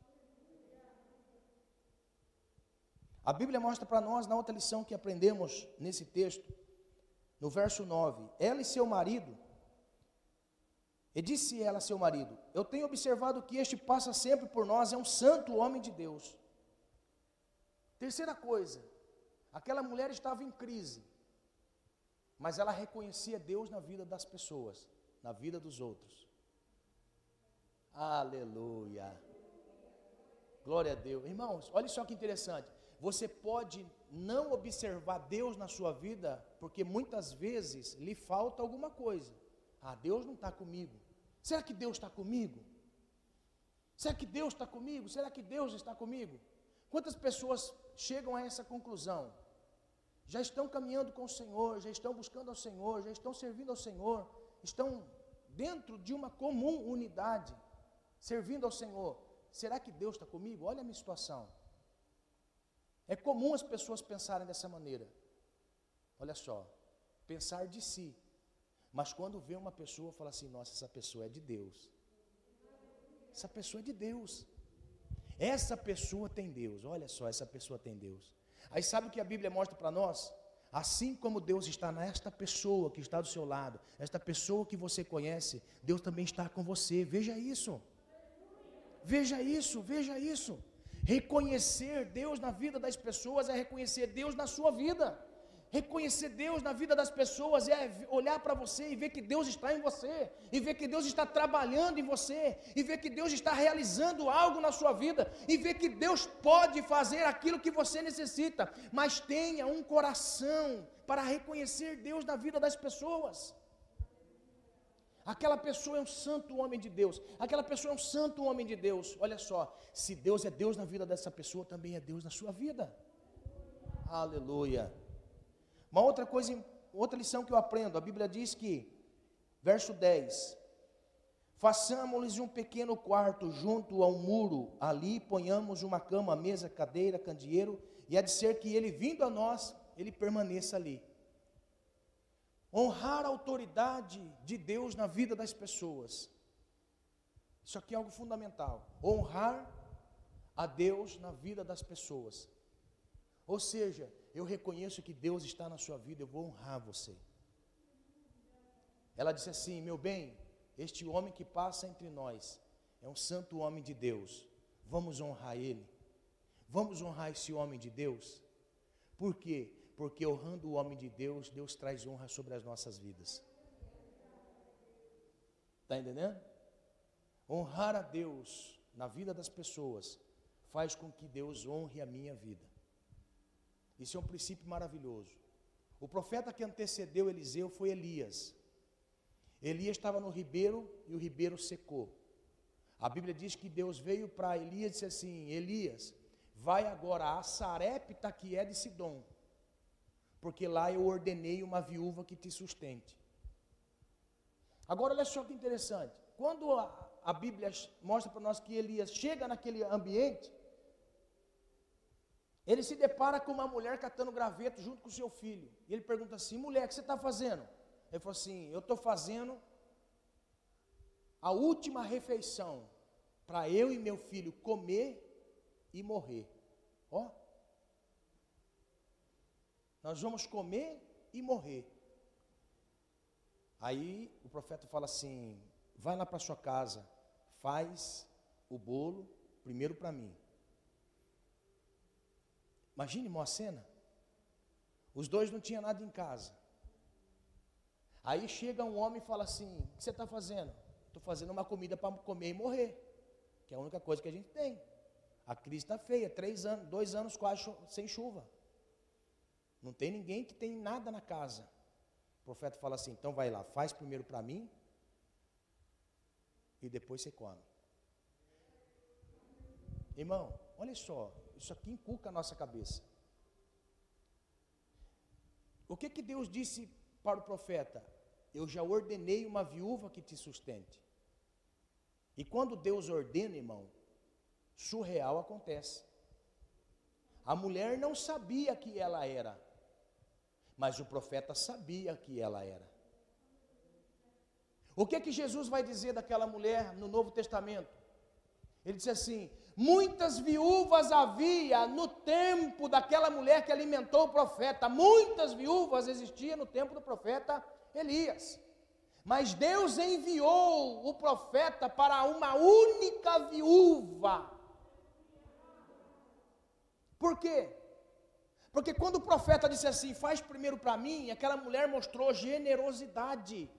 A Bíblia mostra para nós, na outra lição que aprendemos nesse texto, no verso 9: Ela e seu marido, e disse ela a seu marido: Eu tenho observado que este passa sempre por nós, é um santo homem de Deus. Terceira coisa, aquela mulher estava em crise, mas ela reconhecia Deus na vida das pessoas, na vida dos outros. Aleluia. Glória a Deus. Irmãos, olha só que interessante. Você pode não observar Deus na sua vida, porque muitas vezes lhe falta alguma coisa. Ah, Deus não está comigo. Será que Deus está comigo? Será que Deus está comigo? Será que Deus está comigo? Quantas pessoas chegam a essa conclusão? Já estão caminhando com o Senhor, já estão buscando ao Senhor, já estão servindo ao Senhor, estão dentro de uma comum unidade, servindo ao Senhor. Será que Deus está comigo? Olha a minha situação. É comum as pessoas pensarem dessa maneira. Olha só, pensar de si. Mas quando vê uma pessoa, fala assim: nossa, essa pessoa é de Deus. Essa pessoa é de Deus. Essa pessoa tem Deus. Olha só, essa pessoa tem Deus. Aí sabe o que a Bíblia mostra para nós? Assim como Deus está nesta pessoa que está do seu lado, esta pessoa que você conhece, Deus também está com você. Veja isso. Veja isso, veja isso. Reconhecer Deus na vida das pessoas é reconhecer Deus na sua vida. Reconhecer Deus na vida das pessoas é olhar para você e ver que Deus está em você, e ver que Deus está trabalhando em você, e ver que Deus está realizando algo na sua vida, e ver que Deus pode fazer aquilo que você necessita, mas tenha um coração para reconhecer Deus na vida das pessoas. Aquela pessoa é um santo homem de Deus. Aquela pessoa é um santo homem de Deus. Olha só, se Deus é Deus na vida dessa pessoa, também é Deus na sua vida. Aleluia. Uma outra coisa, outra lição que eu aprendo, a Bíblia diz que, verso 10: Façamos-lhes um pequeno quarto junto a um muro, ali ponhamos uma cama, mesa, cadeira, candeeiro, e há de ser que ele vindo a nós, ele permaneça ali. Honrar a autoridade de Deus na vida das pessoas. Isso aqui é algo fundamental. Honrar a Deus na vida das pessoas. Ou seja, eu reconheço que Deus está na sua vida, eu vou honrar você. Ela disse assim: Meu bem, este homem que passa entre nós é um santo homem de Deus. Vamos honrar ele. Vamos honrar esse homem de Deus. Por quê? porque honrando o homem de Deus, Deus traz honra sobre as nossas vidas. Está entendendo? Honrar a Deus na vida das pessoas faz com que Deus honre a minha vida. Isso é um princípio maravilhoso. O profeta que antecedeu Eliseu foi Elias. Elias estava no ribeiro e o ribeiro secou. A Bíblia diz que Deus veio para Elias e disse assim: Elias, vai agora a Sarepta que é de Sidom porque lá eu ordenei uma viúva que te sustente. Agora, olha só que interessante. Quando a, a Bíblia mostra para nós que Elias chega naquele ambiente, ele se depara com uma mulher catando graveto junto com o seu filho. E ele pergunta assim: mulher, o que você está fazendo? Ele falou assim: eu estou fazendo a última refeição para eu e meu filho comer e morrer. Ó, nós vamos comer e morrer. Aí o profeta fala assim: vai lá para sua casa, faz o bolo primeiro para mim. Imagine uma cena. Os dois não tinham nada em casa. Aí chega um homem e fala assim: O que você está fazendo? Estou fazendo uma comida para comer e morrer, que é a única coisa que a gente tem. A crise está feia, três anos, dois anos quase sem chuva. Não tem ninguém que tem nada na casa. O profeta fala assim: então vai lá, faz primeiro para mim e depois você come. Irmão, olha só, isso aqui inculca a nossa cabeça. O que que Deus disse para o profeta? Eu já ordenei uma viúva que te sustente. E quando Deus ordena, irmão, surreal acontece. A mulher não sabia que ela era, mas o profeta sabia que ela era. O que que Jesus vai dizer daquela mulher no Novo Testamento? Ele disse assim: muitas viúvas havia no tempo daquela mulher que alimentou o profeta, muitas viúvas existiam no tempo do profeta Elias. Mas Deus enviou o profeta para uma única viúva. Por quê? Porque quando o profeta disse assim, faz primeiro para mim, aquela mulher mostrou generosidade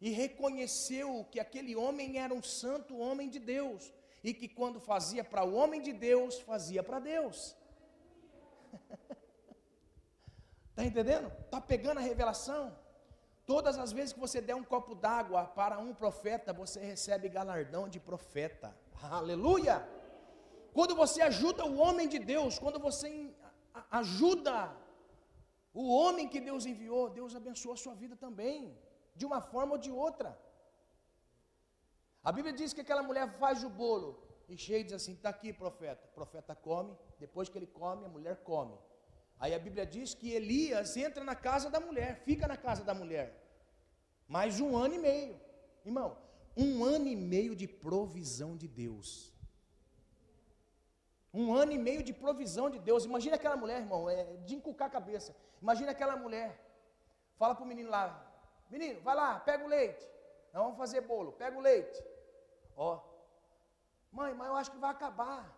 e reconheceu que aquele homem era um santo homem de Deus e que quando fazia para o homem de Deus, fazia para Deus. Está [laughs] entendendo? Está pegando a revelação? Todas as vezes que você der um copo d'água para um profeta, você recebe galardão de profeta. Aleluia! Quando você ajuda o homem de Deus, quando você ajuda o homem que Deus enviou, Deus abençoa a sua vida também, de uma forma ou de outra. A Bíblia diz que aquela mulher faz o bolo e cheia diz assim: está aqui, profeta. O profeta come, depois que ele come, a mulher come. Aí a Bíblia diz que Elias entra na casa da mulher, fica na casa da mulher, mais um ano e meio, irmão, um ano e meio de provisão de Deus. Um ano e meio de provisão de Deus. Imagina aquela mulher, irmão, é de encucar a cabeça. Imagina aquela mulher. Fala para o menino lá: Menino, vai lá, pega o leite. Nós vamos fazer bolo. Pega o leite. Ó. Mãe, mas eu acho que vai acabar.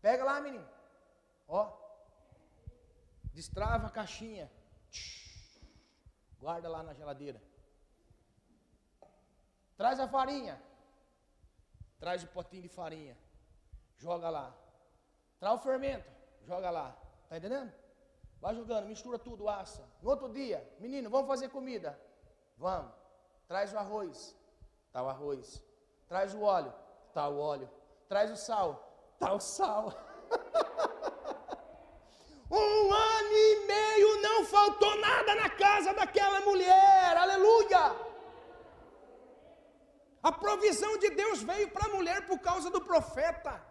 Pega lá, menino. Ó. Destrava a caixinha. Guarda lá na geladeira. Traz a farinha. Traz o potinho de farinha. Joga lá. Traz o fermento. Joga lá. Tá entendendo? Vai jogando, mistura tudo, assa. No outro dia, menino, vamos fazer comida. Vamos. Traz o arroz. Tá o arroz. Traz o óleo. Tá o óleo. Traz o sal. Tá o sal. [laughs] um ano e meio não faltou nada na casa daquela mulher. Aleluia! A provisão de Deus veio para a mulher por causa do profeta.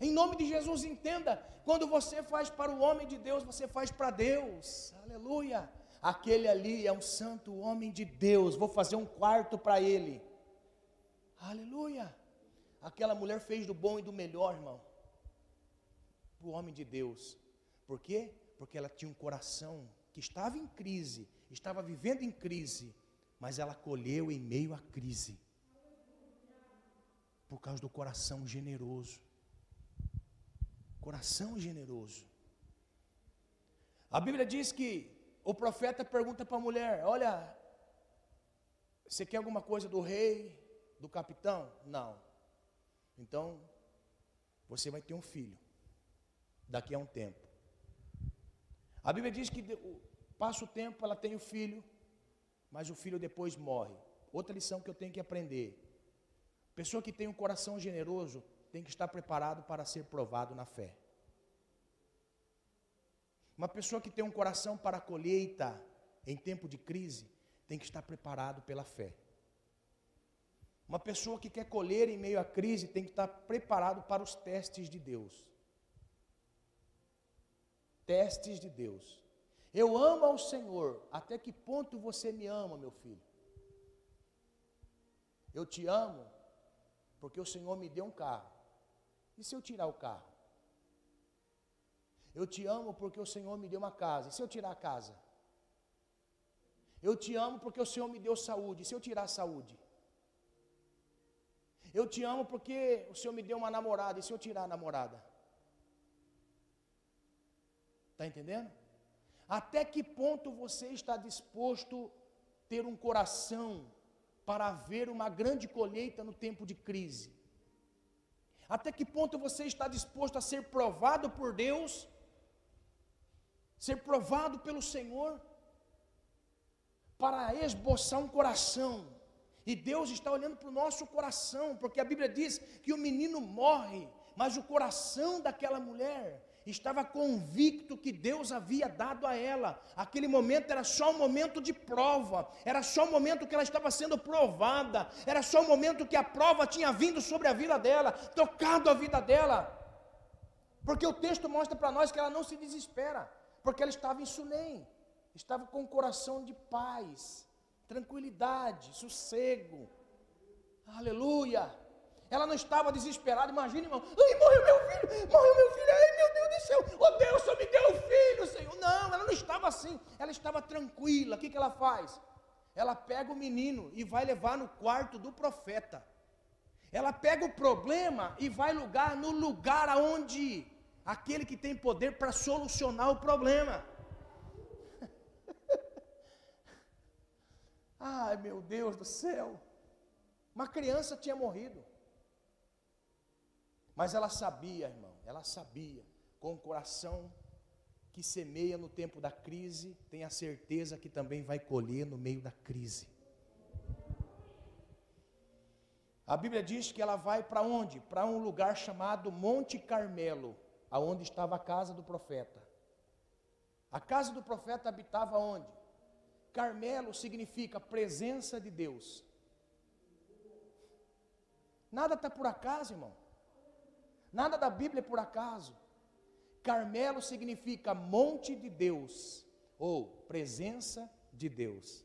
Em nome de Jesus, entenda: quando você faz para o homem de Deus, você faz para Deus. Aleluia! Aquele ali é um santo homem de Deus. Vou fazer um quarto para ele. Aleluia! Aquela mulher fez do bom e do melhor, irmão. Para o homem de Deus. Por quê? Porque ela tinha um coração que estava em crise, estava vivendo em crise, mas ela colheu em meio à crise. Por causa do coração generoso. Coração generoso. A Bíblia diz que o profeta pergunta para a mulher: Olha, você quer alguma coisa do rei, do capitão? Não. Então, você vai ter um filho, daqui a um tempo. A Bíblia diz que passa o tempo, ela tem o filho, mas o filho depois morre. Outra lição que eu tenho que aprender: pessoa que tem um coração generoso tem que estar preparado para ser provado na fé. Uma pessoa que tem um coração para colheita em tempo de crise tem que estar preparado pela fé. Uma pessoa que quer colher em meio à crise tem que estar preparado para os testes de Deus. Testes de Deus. Eu amo ao Senhor. Até que ponto você me ama, meu filho? Eu te amo porque o Senhor me deu um carro. E se eu tirar o carro? Eu te amo porque o Senhor me deu uma casa. E se eu tirar a casa? Eu te amo porque o Senhor me deu saúde. E se eu tirar a saúde? Eu te amo porque o Senhor me deu uma namorada. E se eu tirar a namorada? Está entendendo? Até que ponto você está disposto ter um coração para haver uma grande colheita no tempo de crise? Até que ponto você está disposto a ser provado por Deus, ser provado pelo Senhor, para esboçar um coração? E Deus está olhando para o nosso coração, porque a Bíblia diz que o menino morre, mas o coração daquela mulher estava convicto que Deus havia dado a ela. Aquele momento era só um momento de prova, era só um momento que ela estava sendo provada, era só um momento que a prova tinha vindo sobre a vida dela, tocado a vida dela. Porque o texto mostra para nós que ela não se desespera, porque ela estava em Sunem, estava com o coração de paz, tranquilidade, sossego. Aleluia. Ela não estava desesperada, imagina, irmão. Ai, morreu meu filho, morreu meu filho, ai meu Deus do céu, oh Deus, só me deu o filho, Senhor. Não, ela não estava assim, ela estava tranquila. O que, que ela faz? Ela pega o menino e vai levar no quarto do profeta. Ela pega o problema e vai lugar no lugar aonde aquele que tem poder para solucionar o problema. Ai meu Deus do céu. Uma criança tinha morrido. Mas ela sabia, irmão, ela sabia, com o coração que semeia no tempo da crise, tem a certeza que também vai colher no meio da crise. A Bíblia diz que ela vai para onde? Para um lugar chamado Monte Carmelo, aonde estava a casa do profeta. A casa do profeta habitava onde? Carmelo significa presença de Deus. Nada está por acaso, irmão. Nada da Bíblia é por acaso. Carmelo significa monte de Deus ou presença de Deus.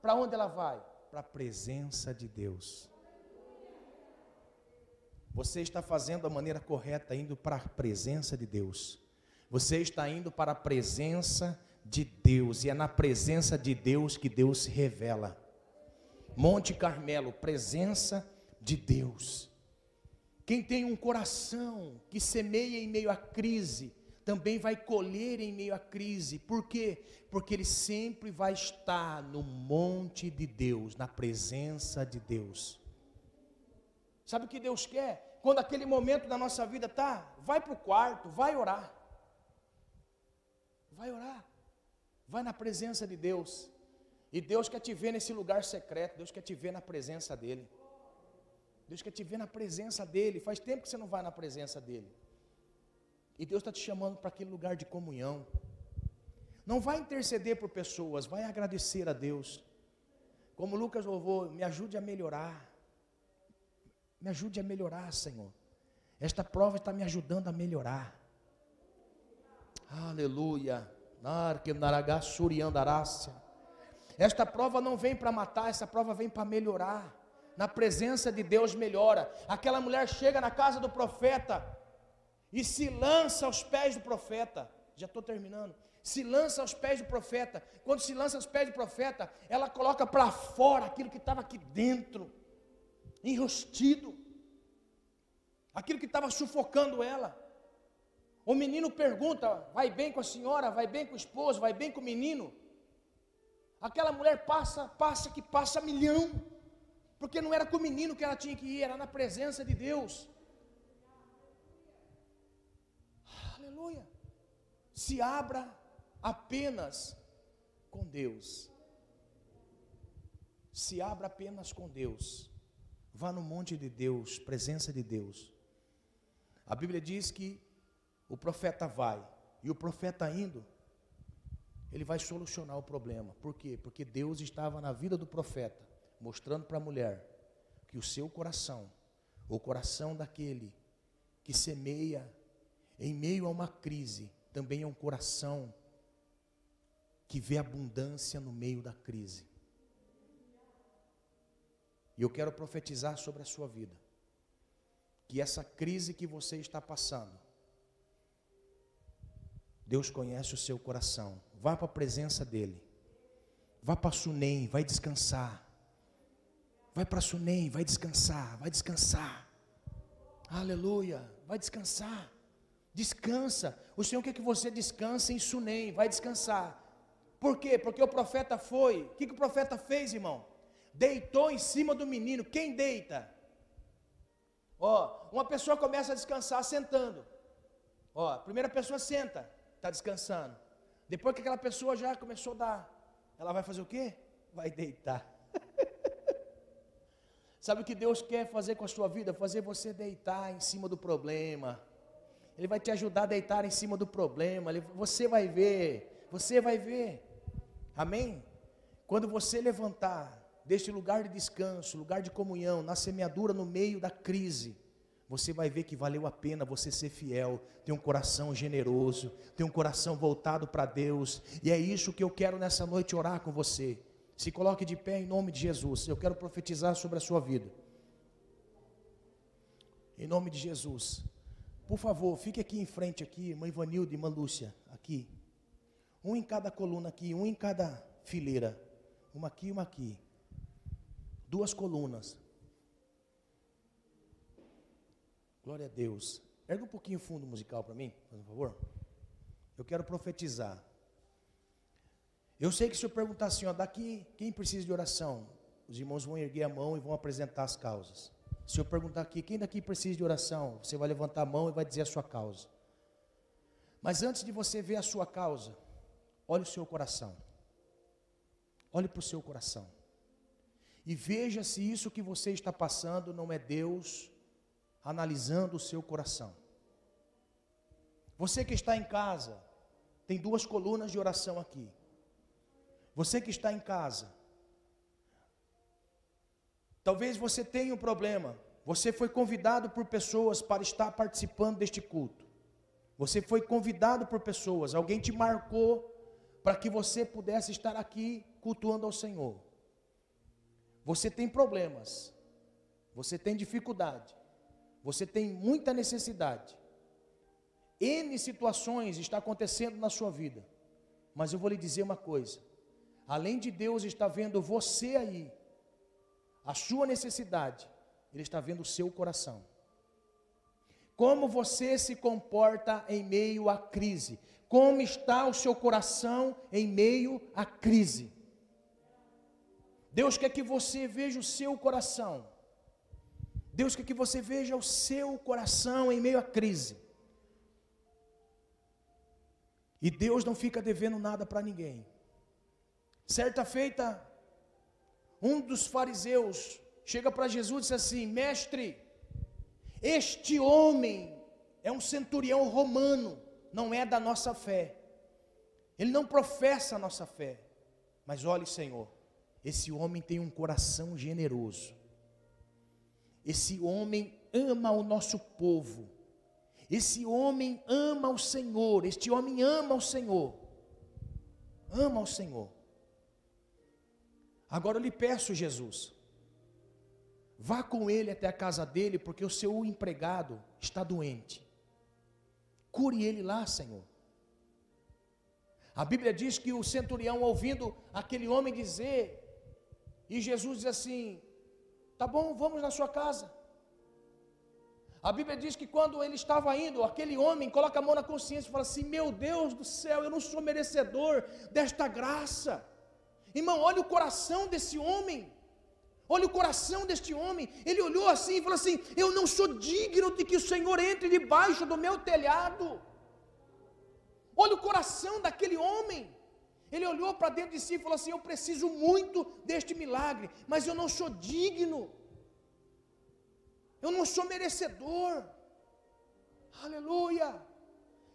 Para onde ela vai? Para a presença de Deus. Você está fazendo a maneira correta, indo para a presença de Deus. Você está indo para a presença de Deus, e é na presença de Deus que Deus se revela. Monte Carmelo, presença de Deus. Quem tem um coração que semeia em meio à crise, também vai colher em meio à crise. Por quê? Porque ele sempre vai estar no monte de Deus, na presença de Deus. Sabe o que Deus quer? Quando aquele momento da nossa vida tá, vai para o quarto, vai orar. Vai orar. Vai na presença de Deus. E Deus quer te ver nesse lugar secreto, Deus quer te ver na presença dEle. Deus quer te ver na presença dEle. Faz tempo que você não vai na presença dEle. E Deus está te chamando para aquele lugar de comunhão. Não vai interceder por pessoas, vai agradecer a Deus. Como Lucas louvou, me ajude a melhorar. Me ajude a melhorar, Senhor. Esta prova está me ajudando a melhorar. Aleluia. Esta prova não vem para matar, essa prova vem para melhorar na presença de Deus melhora. Aquela mulher chega na casa do profeta e se lança aos pés do profeta. Já estou terminando. Se lança aos pés do profeta. Quando se lança aos pés do profeta, ela coloca para fora aquilo que estava aqui dentro, enrostido, aquilo que estava sufocando ela. O menino pergunta: vai bem com a senhora? Vai bem com o esposo? Vai bem com o menino? Aquela mulher passa, passa que passa milhão. Porque não era com o menino que ela tinha que ir, era na presença de Deus. Aleluia. Se abra apenas com Deus. Se abra apenas com Deus. Vá no monte de Deus, presença de Deus. A Bíblia diz que o profeta vai, e o profeta indo, ele vai solucionar o problema. Por quê? Porque Deus estava na vida do profeta mostrando para a mulher que o seu coração, o coração daquele que semeia em meio a uma crise, também é um coração que vê abundância no meio da crise. E eu quero profetizar sobre a sua vida, que essa crise que você está passando, Deus conhece o seu coração. Vá para a presença dEle. Vá para Sunem, vai descansar. Vai para Sunem, vai descansar, vai descansar. Aleluia, vai descansar. Descansa. O Senhor quer que você descanse em Sunem, vai descansar. Por quê? Porque o profeta foi. O que, que o profeta fez, irmão? Deitou em cima do menino. Quem deita? Ó, uma pessoa começa a descansar sentando. Ó, a primeira pessoa senta, está descansando. Depois que aquela pessoa já começou a dar, ela vai fazer o quê? Vai deitar. [laughs] Sabe o que Deus quer fazer com a sua vida? Fazer você deitar em cima do problema. Ele vai te ajudar a deitar em cima do problema. Você vai ver, você vai ver. Amém? Quando você levantar deste lugar de descanso, lugar de comunhão, na semeadura no meio da crise, você vai ver que valeu a pena você ser fiel, ter um coração generoso, ter um coração voltado para Deus, e é isso que eu quero nessa noite orar com você. Se coloque de pé em nome de Jesus. Eu quero profetizar sobre a sua vida. Em nome de Jesus. Por favor, fique aqui em frente aqui, irmã Ivanilda e irmã Lúcia, aqui. Um em cada coluna aqui, um em cada fileira. Uma aqui e uma aqui. Duas colunas. Glória a Deus. Erga um pouquinho o fundo musical para mim, por favor. Eu quero profetizar. Eu sei que se eu perguntar assim, ó, daqui, quem precisa de oração? Os irmãos vão erguer a mão e vão apresentar as causas. Se eu perguntar aqui, quem daqui precisa de oração? Você vai levantar a mão e vai dizer a sua causa. Mas antes de você ver a sua causa, olhe o seu coração. Olhe para o seu coração. E veja se isso que você está passando não é Deus analisando o seu coração. Você que está em casa, tem duas colunas de oração aqui. Você que está em casa, talvez você tenha um problema. Você foi convidado por pessoas para estar participando deste culto. Você foi convidado por pessoas, alguém te marcou para que você pudesse estar aqui cultuando ao Senhor. Você tem problemas, você tem dificuldade, você tem muita necessidade. N situações está acontecendo na sua vida. Mas eu vou lhe dizer uma coisa: além de Deus estar vendo você aí, a sua necessidade, Ele está vendo o seu coração. Como você se comporta em meio à crise? Como está o seu coração em meio à crise? Deus quer que você veja o seu coração. Deus quer que você veja o seu coração em meio à crise. E Deus não fica devendo nada para ninguém. Certa feita, um dos fariseus chega para Jesus e diz assim: Mestre, este homem é um centurião romano, não é da nossa fé. Ele não professa a nossa fé. Mas olhe, Senhor, esse homem tem um coração generoso. Esse homem ama o nosso povo. Esse homem ama o Senhor. Este homem ama o Senhor. Ama o Senhor. Agora eu lhe peço, Jesus, vá com ele até a casa dele, porque o seu empregado está doente. Cure ele lá, Senhor. A Bíblia diz que o centurião, ouvindo aquele homem dizer, e Jesus diz assim: Tá bom, vamos na sua casa. A Bíblia diz que quando ele estava indo, aquele homem coloca a mão na consciência e fala assim: Meu Deus do céu, eu não sou merecedor desta graça. Irmão, olha o coração desse homem. Olha o coração deste homem. Ele olhou assim e falou assim: Eu não sou digno de que o Senhor entre debaixo do meu telhado. Olha o coração daquele homem. Ele olhou para dentro de si e falou assim: Eu preciso muito deste milagre, mas eu não sou digno. Eu não sou merecedor. Aleluia.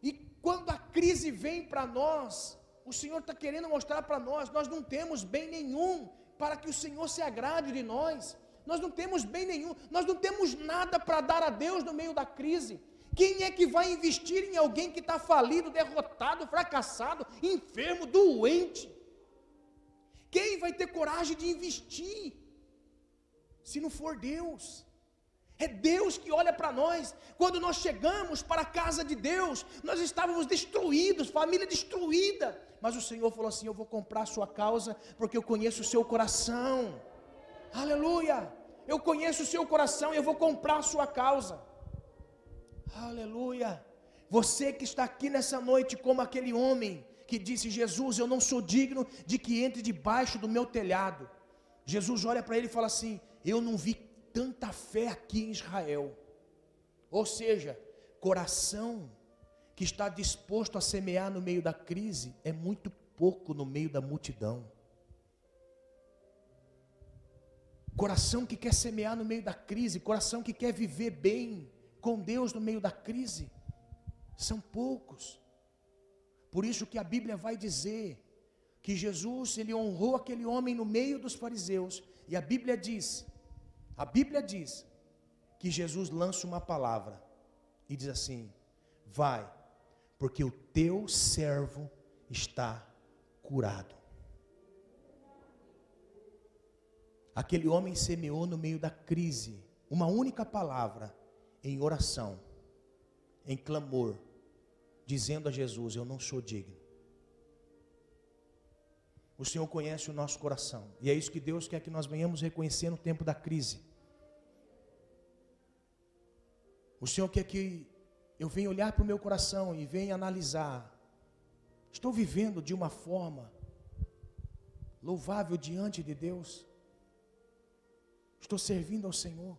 E quando a crise vem para nós, o Senhor está querendo mostrar para nós: nós não temos bem nenhum para que o Senhor se agrade de nós. Nós não temos bem nenhum, nós não temos nada para dar a Deus no meio da crise. Quem é que vai investir em alguém que está falido, derrotado, fracassado, enfermo, doente? Quem vai ter coragem de investir? Se não for Deus. É Deus que olha para nós. Quando nós chegamos para a casa de Deus, nós estávamos destruídos, família destruída. Mas o Senhor falou assim: Eu vou comprar a sua causa, porque eu conheço o seu coração. Aleluia! Eu conheço o seu coração e eu vou comprar a sua causa. Aleluia! Você que está aqui nessa noite, como aquele homem que disse: Jesus, eu não sou digno de que entre debaixo do meu telhado. Jesus olha para ele e fala assim: Eu não vi tanta fé aqui em Israel. Ou seja, coração que está disposto a semear no meio da crise é muito pouco no meio da multidão. Coração que quer semear no meio da crise, coração que quer viver bem com Deus no meio da crise, são poucos. Por isso que a Bíblia vai dizer que Jesus, ele honrou aquele homem no meio dos fariseus, e a Bíblia diz, a Bíblia diz que Jesus lança uma palavra e diz assim: Vai, porque o teu servo está curado. Aquele homem semeou no meio da crise uma única palavra em oração, em clamor, dizendo a Jesus: Eu não sou digno. O Senhor conhece o nosso coração, e é isso que Deus quer que nós venhamos reconhecer no tempo da crise. O Senhor quer que eu venha olhar para o meu coração e venha analisar. Estou vivendo de uma forma louvável diante de Deus? Estou servindo ao Senhor.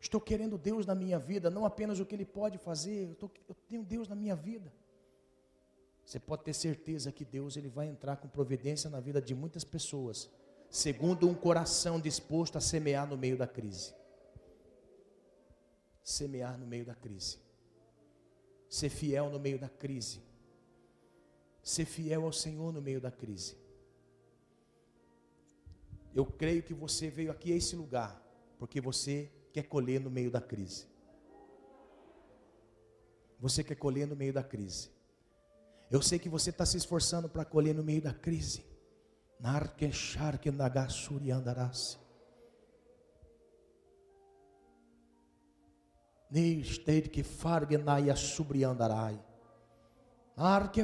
Estou querendo Deus na minha vida, não apenas o que Ele pode fazer, eu, tô, eu tenho Deus na minha vida. Você pode ter certeza que Deus ele vai entrar com providência na vida de muitas pessoas, segundo um coração disposto a semear no meio da crise. Semear no meio da crise. Ser fiel no meio da crise. Ser fiel ao Senhor no meio da crise. Eu creio que você veio aqui a esse lugar porque você quer colher no meio da crise. Você quer colher no meio da crise. Eu sei que você está se esforçando para colher no meio da crise.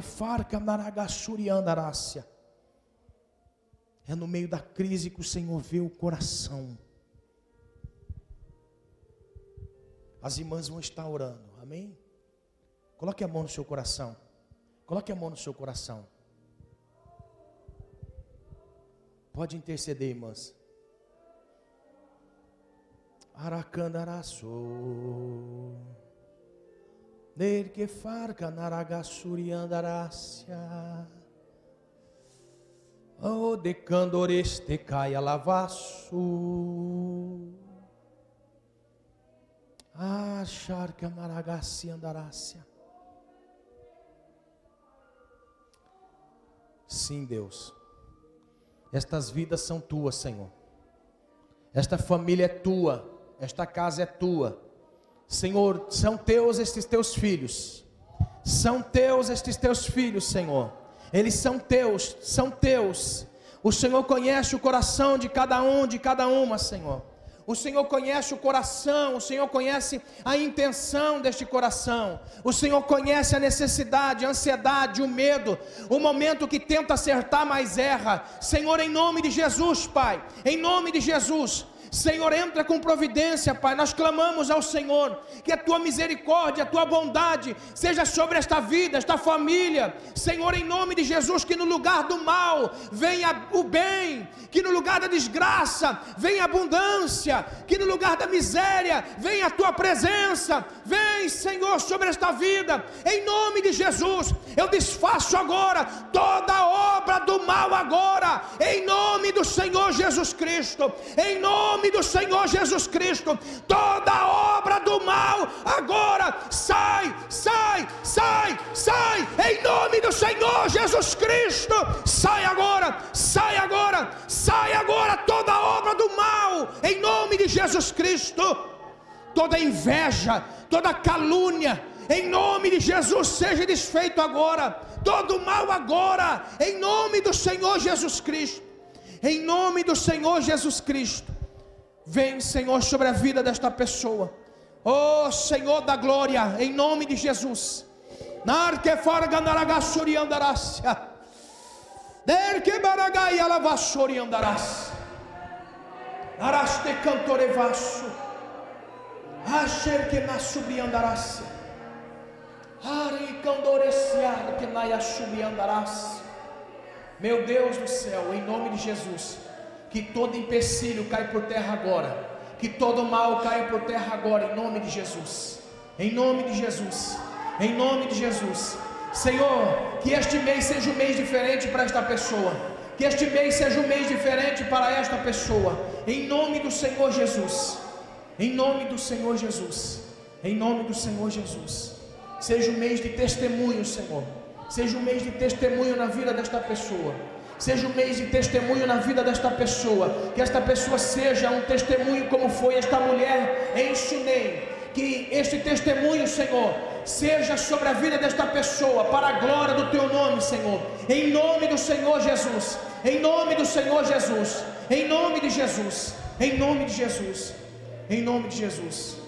Farca. É no meio da crise que o Senhor vê o coração. As irmãs vão estar orando, amém? Coloque a mão no seu coração. Coloque a mão no seu coração. Pode interceder, irmãs. Aracandaraço. Nerque farca naragassuri andarácia. Oh, de candoreste caia lavaço. Achar que amaragaci andarácia. Sim, Deus. Estas vidas são tuas, Senhor. Esta família é tua. Esta casa é tua. Senhor, são teus estes teus filhos. São teus estes teus filhos, Senhor eles são teus, são teus. O Senhor conhece o coração de cada um, de cada uma, Senhor. O Senhor conhece o coração, o Senhor conhece a intenção deste coração. O Senhor conhece a necessidade, a ansiedade, o medo, o momento que tenta acertar, mas erra. Senhor, em nome de Jesus, Pai, em nome de Jesus, Senhor, entra com providência, Pai. Nós clamamos ao Senhor que a tua misericórdia, a tua bondade seja sobre esta vida, esta família. Senhor, em nome de Jesus, que no lugar do mal venha o bem, que no lugar da desgraça venha abundância, que no lugar da miséria venha a tua presença. Vem, Senhor, sobre esta vida. Em nome de Jesus, eu desfaço agora toda obra do mal agora, em nome do Senhor Jesus Cristo. Em nome nome do Senhor Jesus Cristo, toda obra do mal agora sai, sai, sai, sai, em nome do Senhor Jesus Cristo, sai agora, sai agora, sai agora toda obra do mal, em nome de Jesus Cristo, toda inveja, toda calúnia, em nome de Jesus seja desfeito agora, todo mal agora, em nome do Senhor Jesus Cristo, em nome do Senhor Jesus Cristo. Vem, Senhor, sobre a vida desta pessoa. Oh, Senhor da glória, em nome de Jesus. Narque farga naragassuri andarácia. Derque baragai alavassuri andarácia. Araste cantorevasso. Asher que nasubri andarácia. Meu Deus do céu, em nome de Jesus, que todo empecilho cai por terra agora, que todo mal caia por terra agora, em nome de Jesus, em nome de Jesus, em nome de Jesus. Senhor, que este mês seja um mês diferente para esta pessoa, que este mês seja um mês diferente para esta pessoa, em nome do Senhor Jesus, em nome do Senhor Jesus, em nome do Senhor Jesus. Seja um mês de testemunho, Senhor. Seja um mês de testemunho na vida desta pessoa. Seja um mês de testemunho na vida desta pessoa. Que esta pessoa seja um testemunho como foi esta mulher em Sunem. Que este testemunho, Senhor, seja sobre a vida desta pessoa, para a glória do teu nome, Senhor. Em nome do Senhor Jesus. Em nome do Senhor Jesus. Em nome de Jesus. Em nome de Jesus. Em nome de Jesus.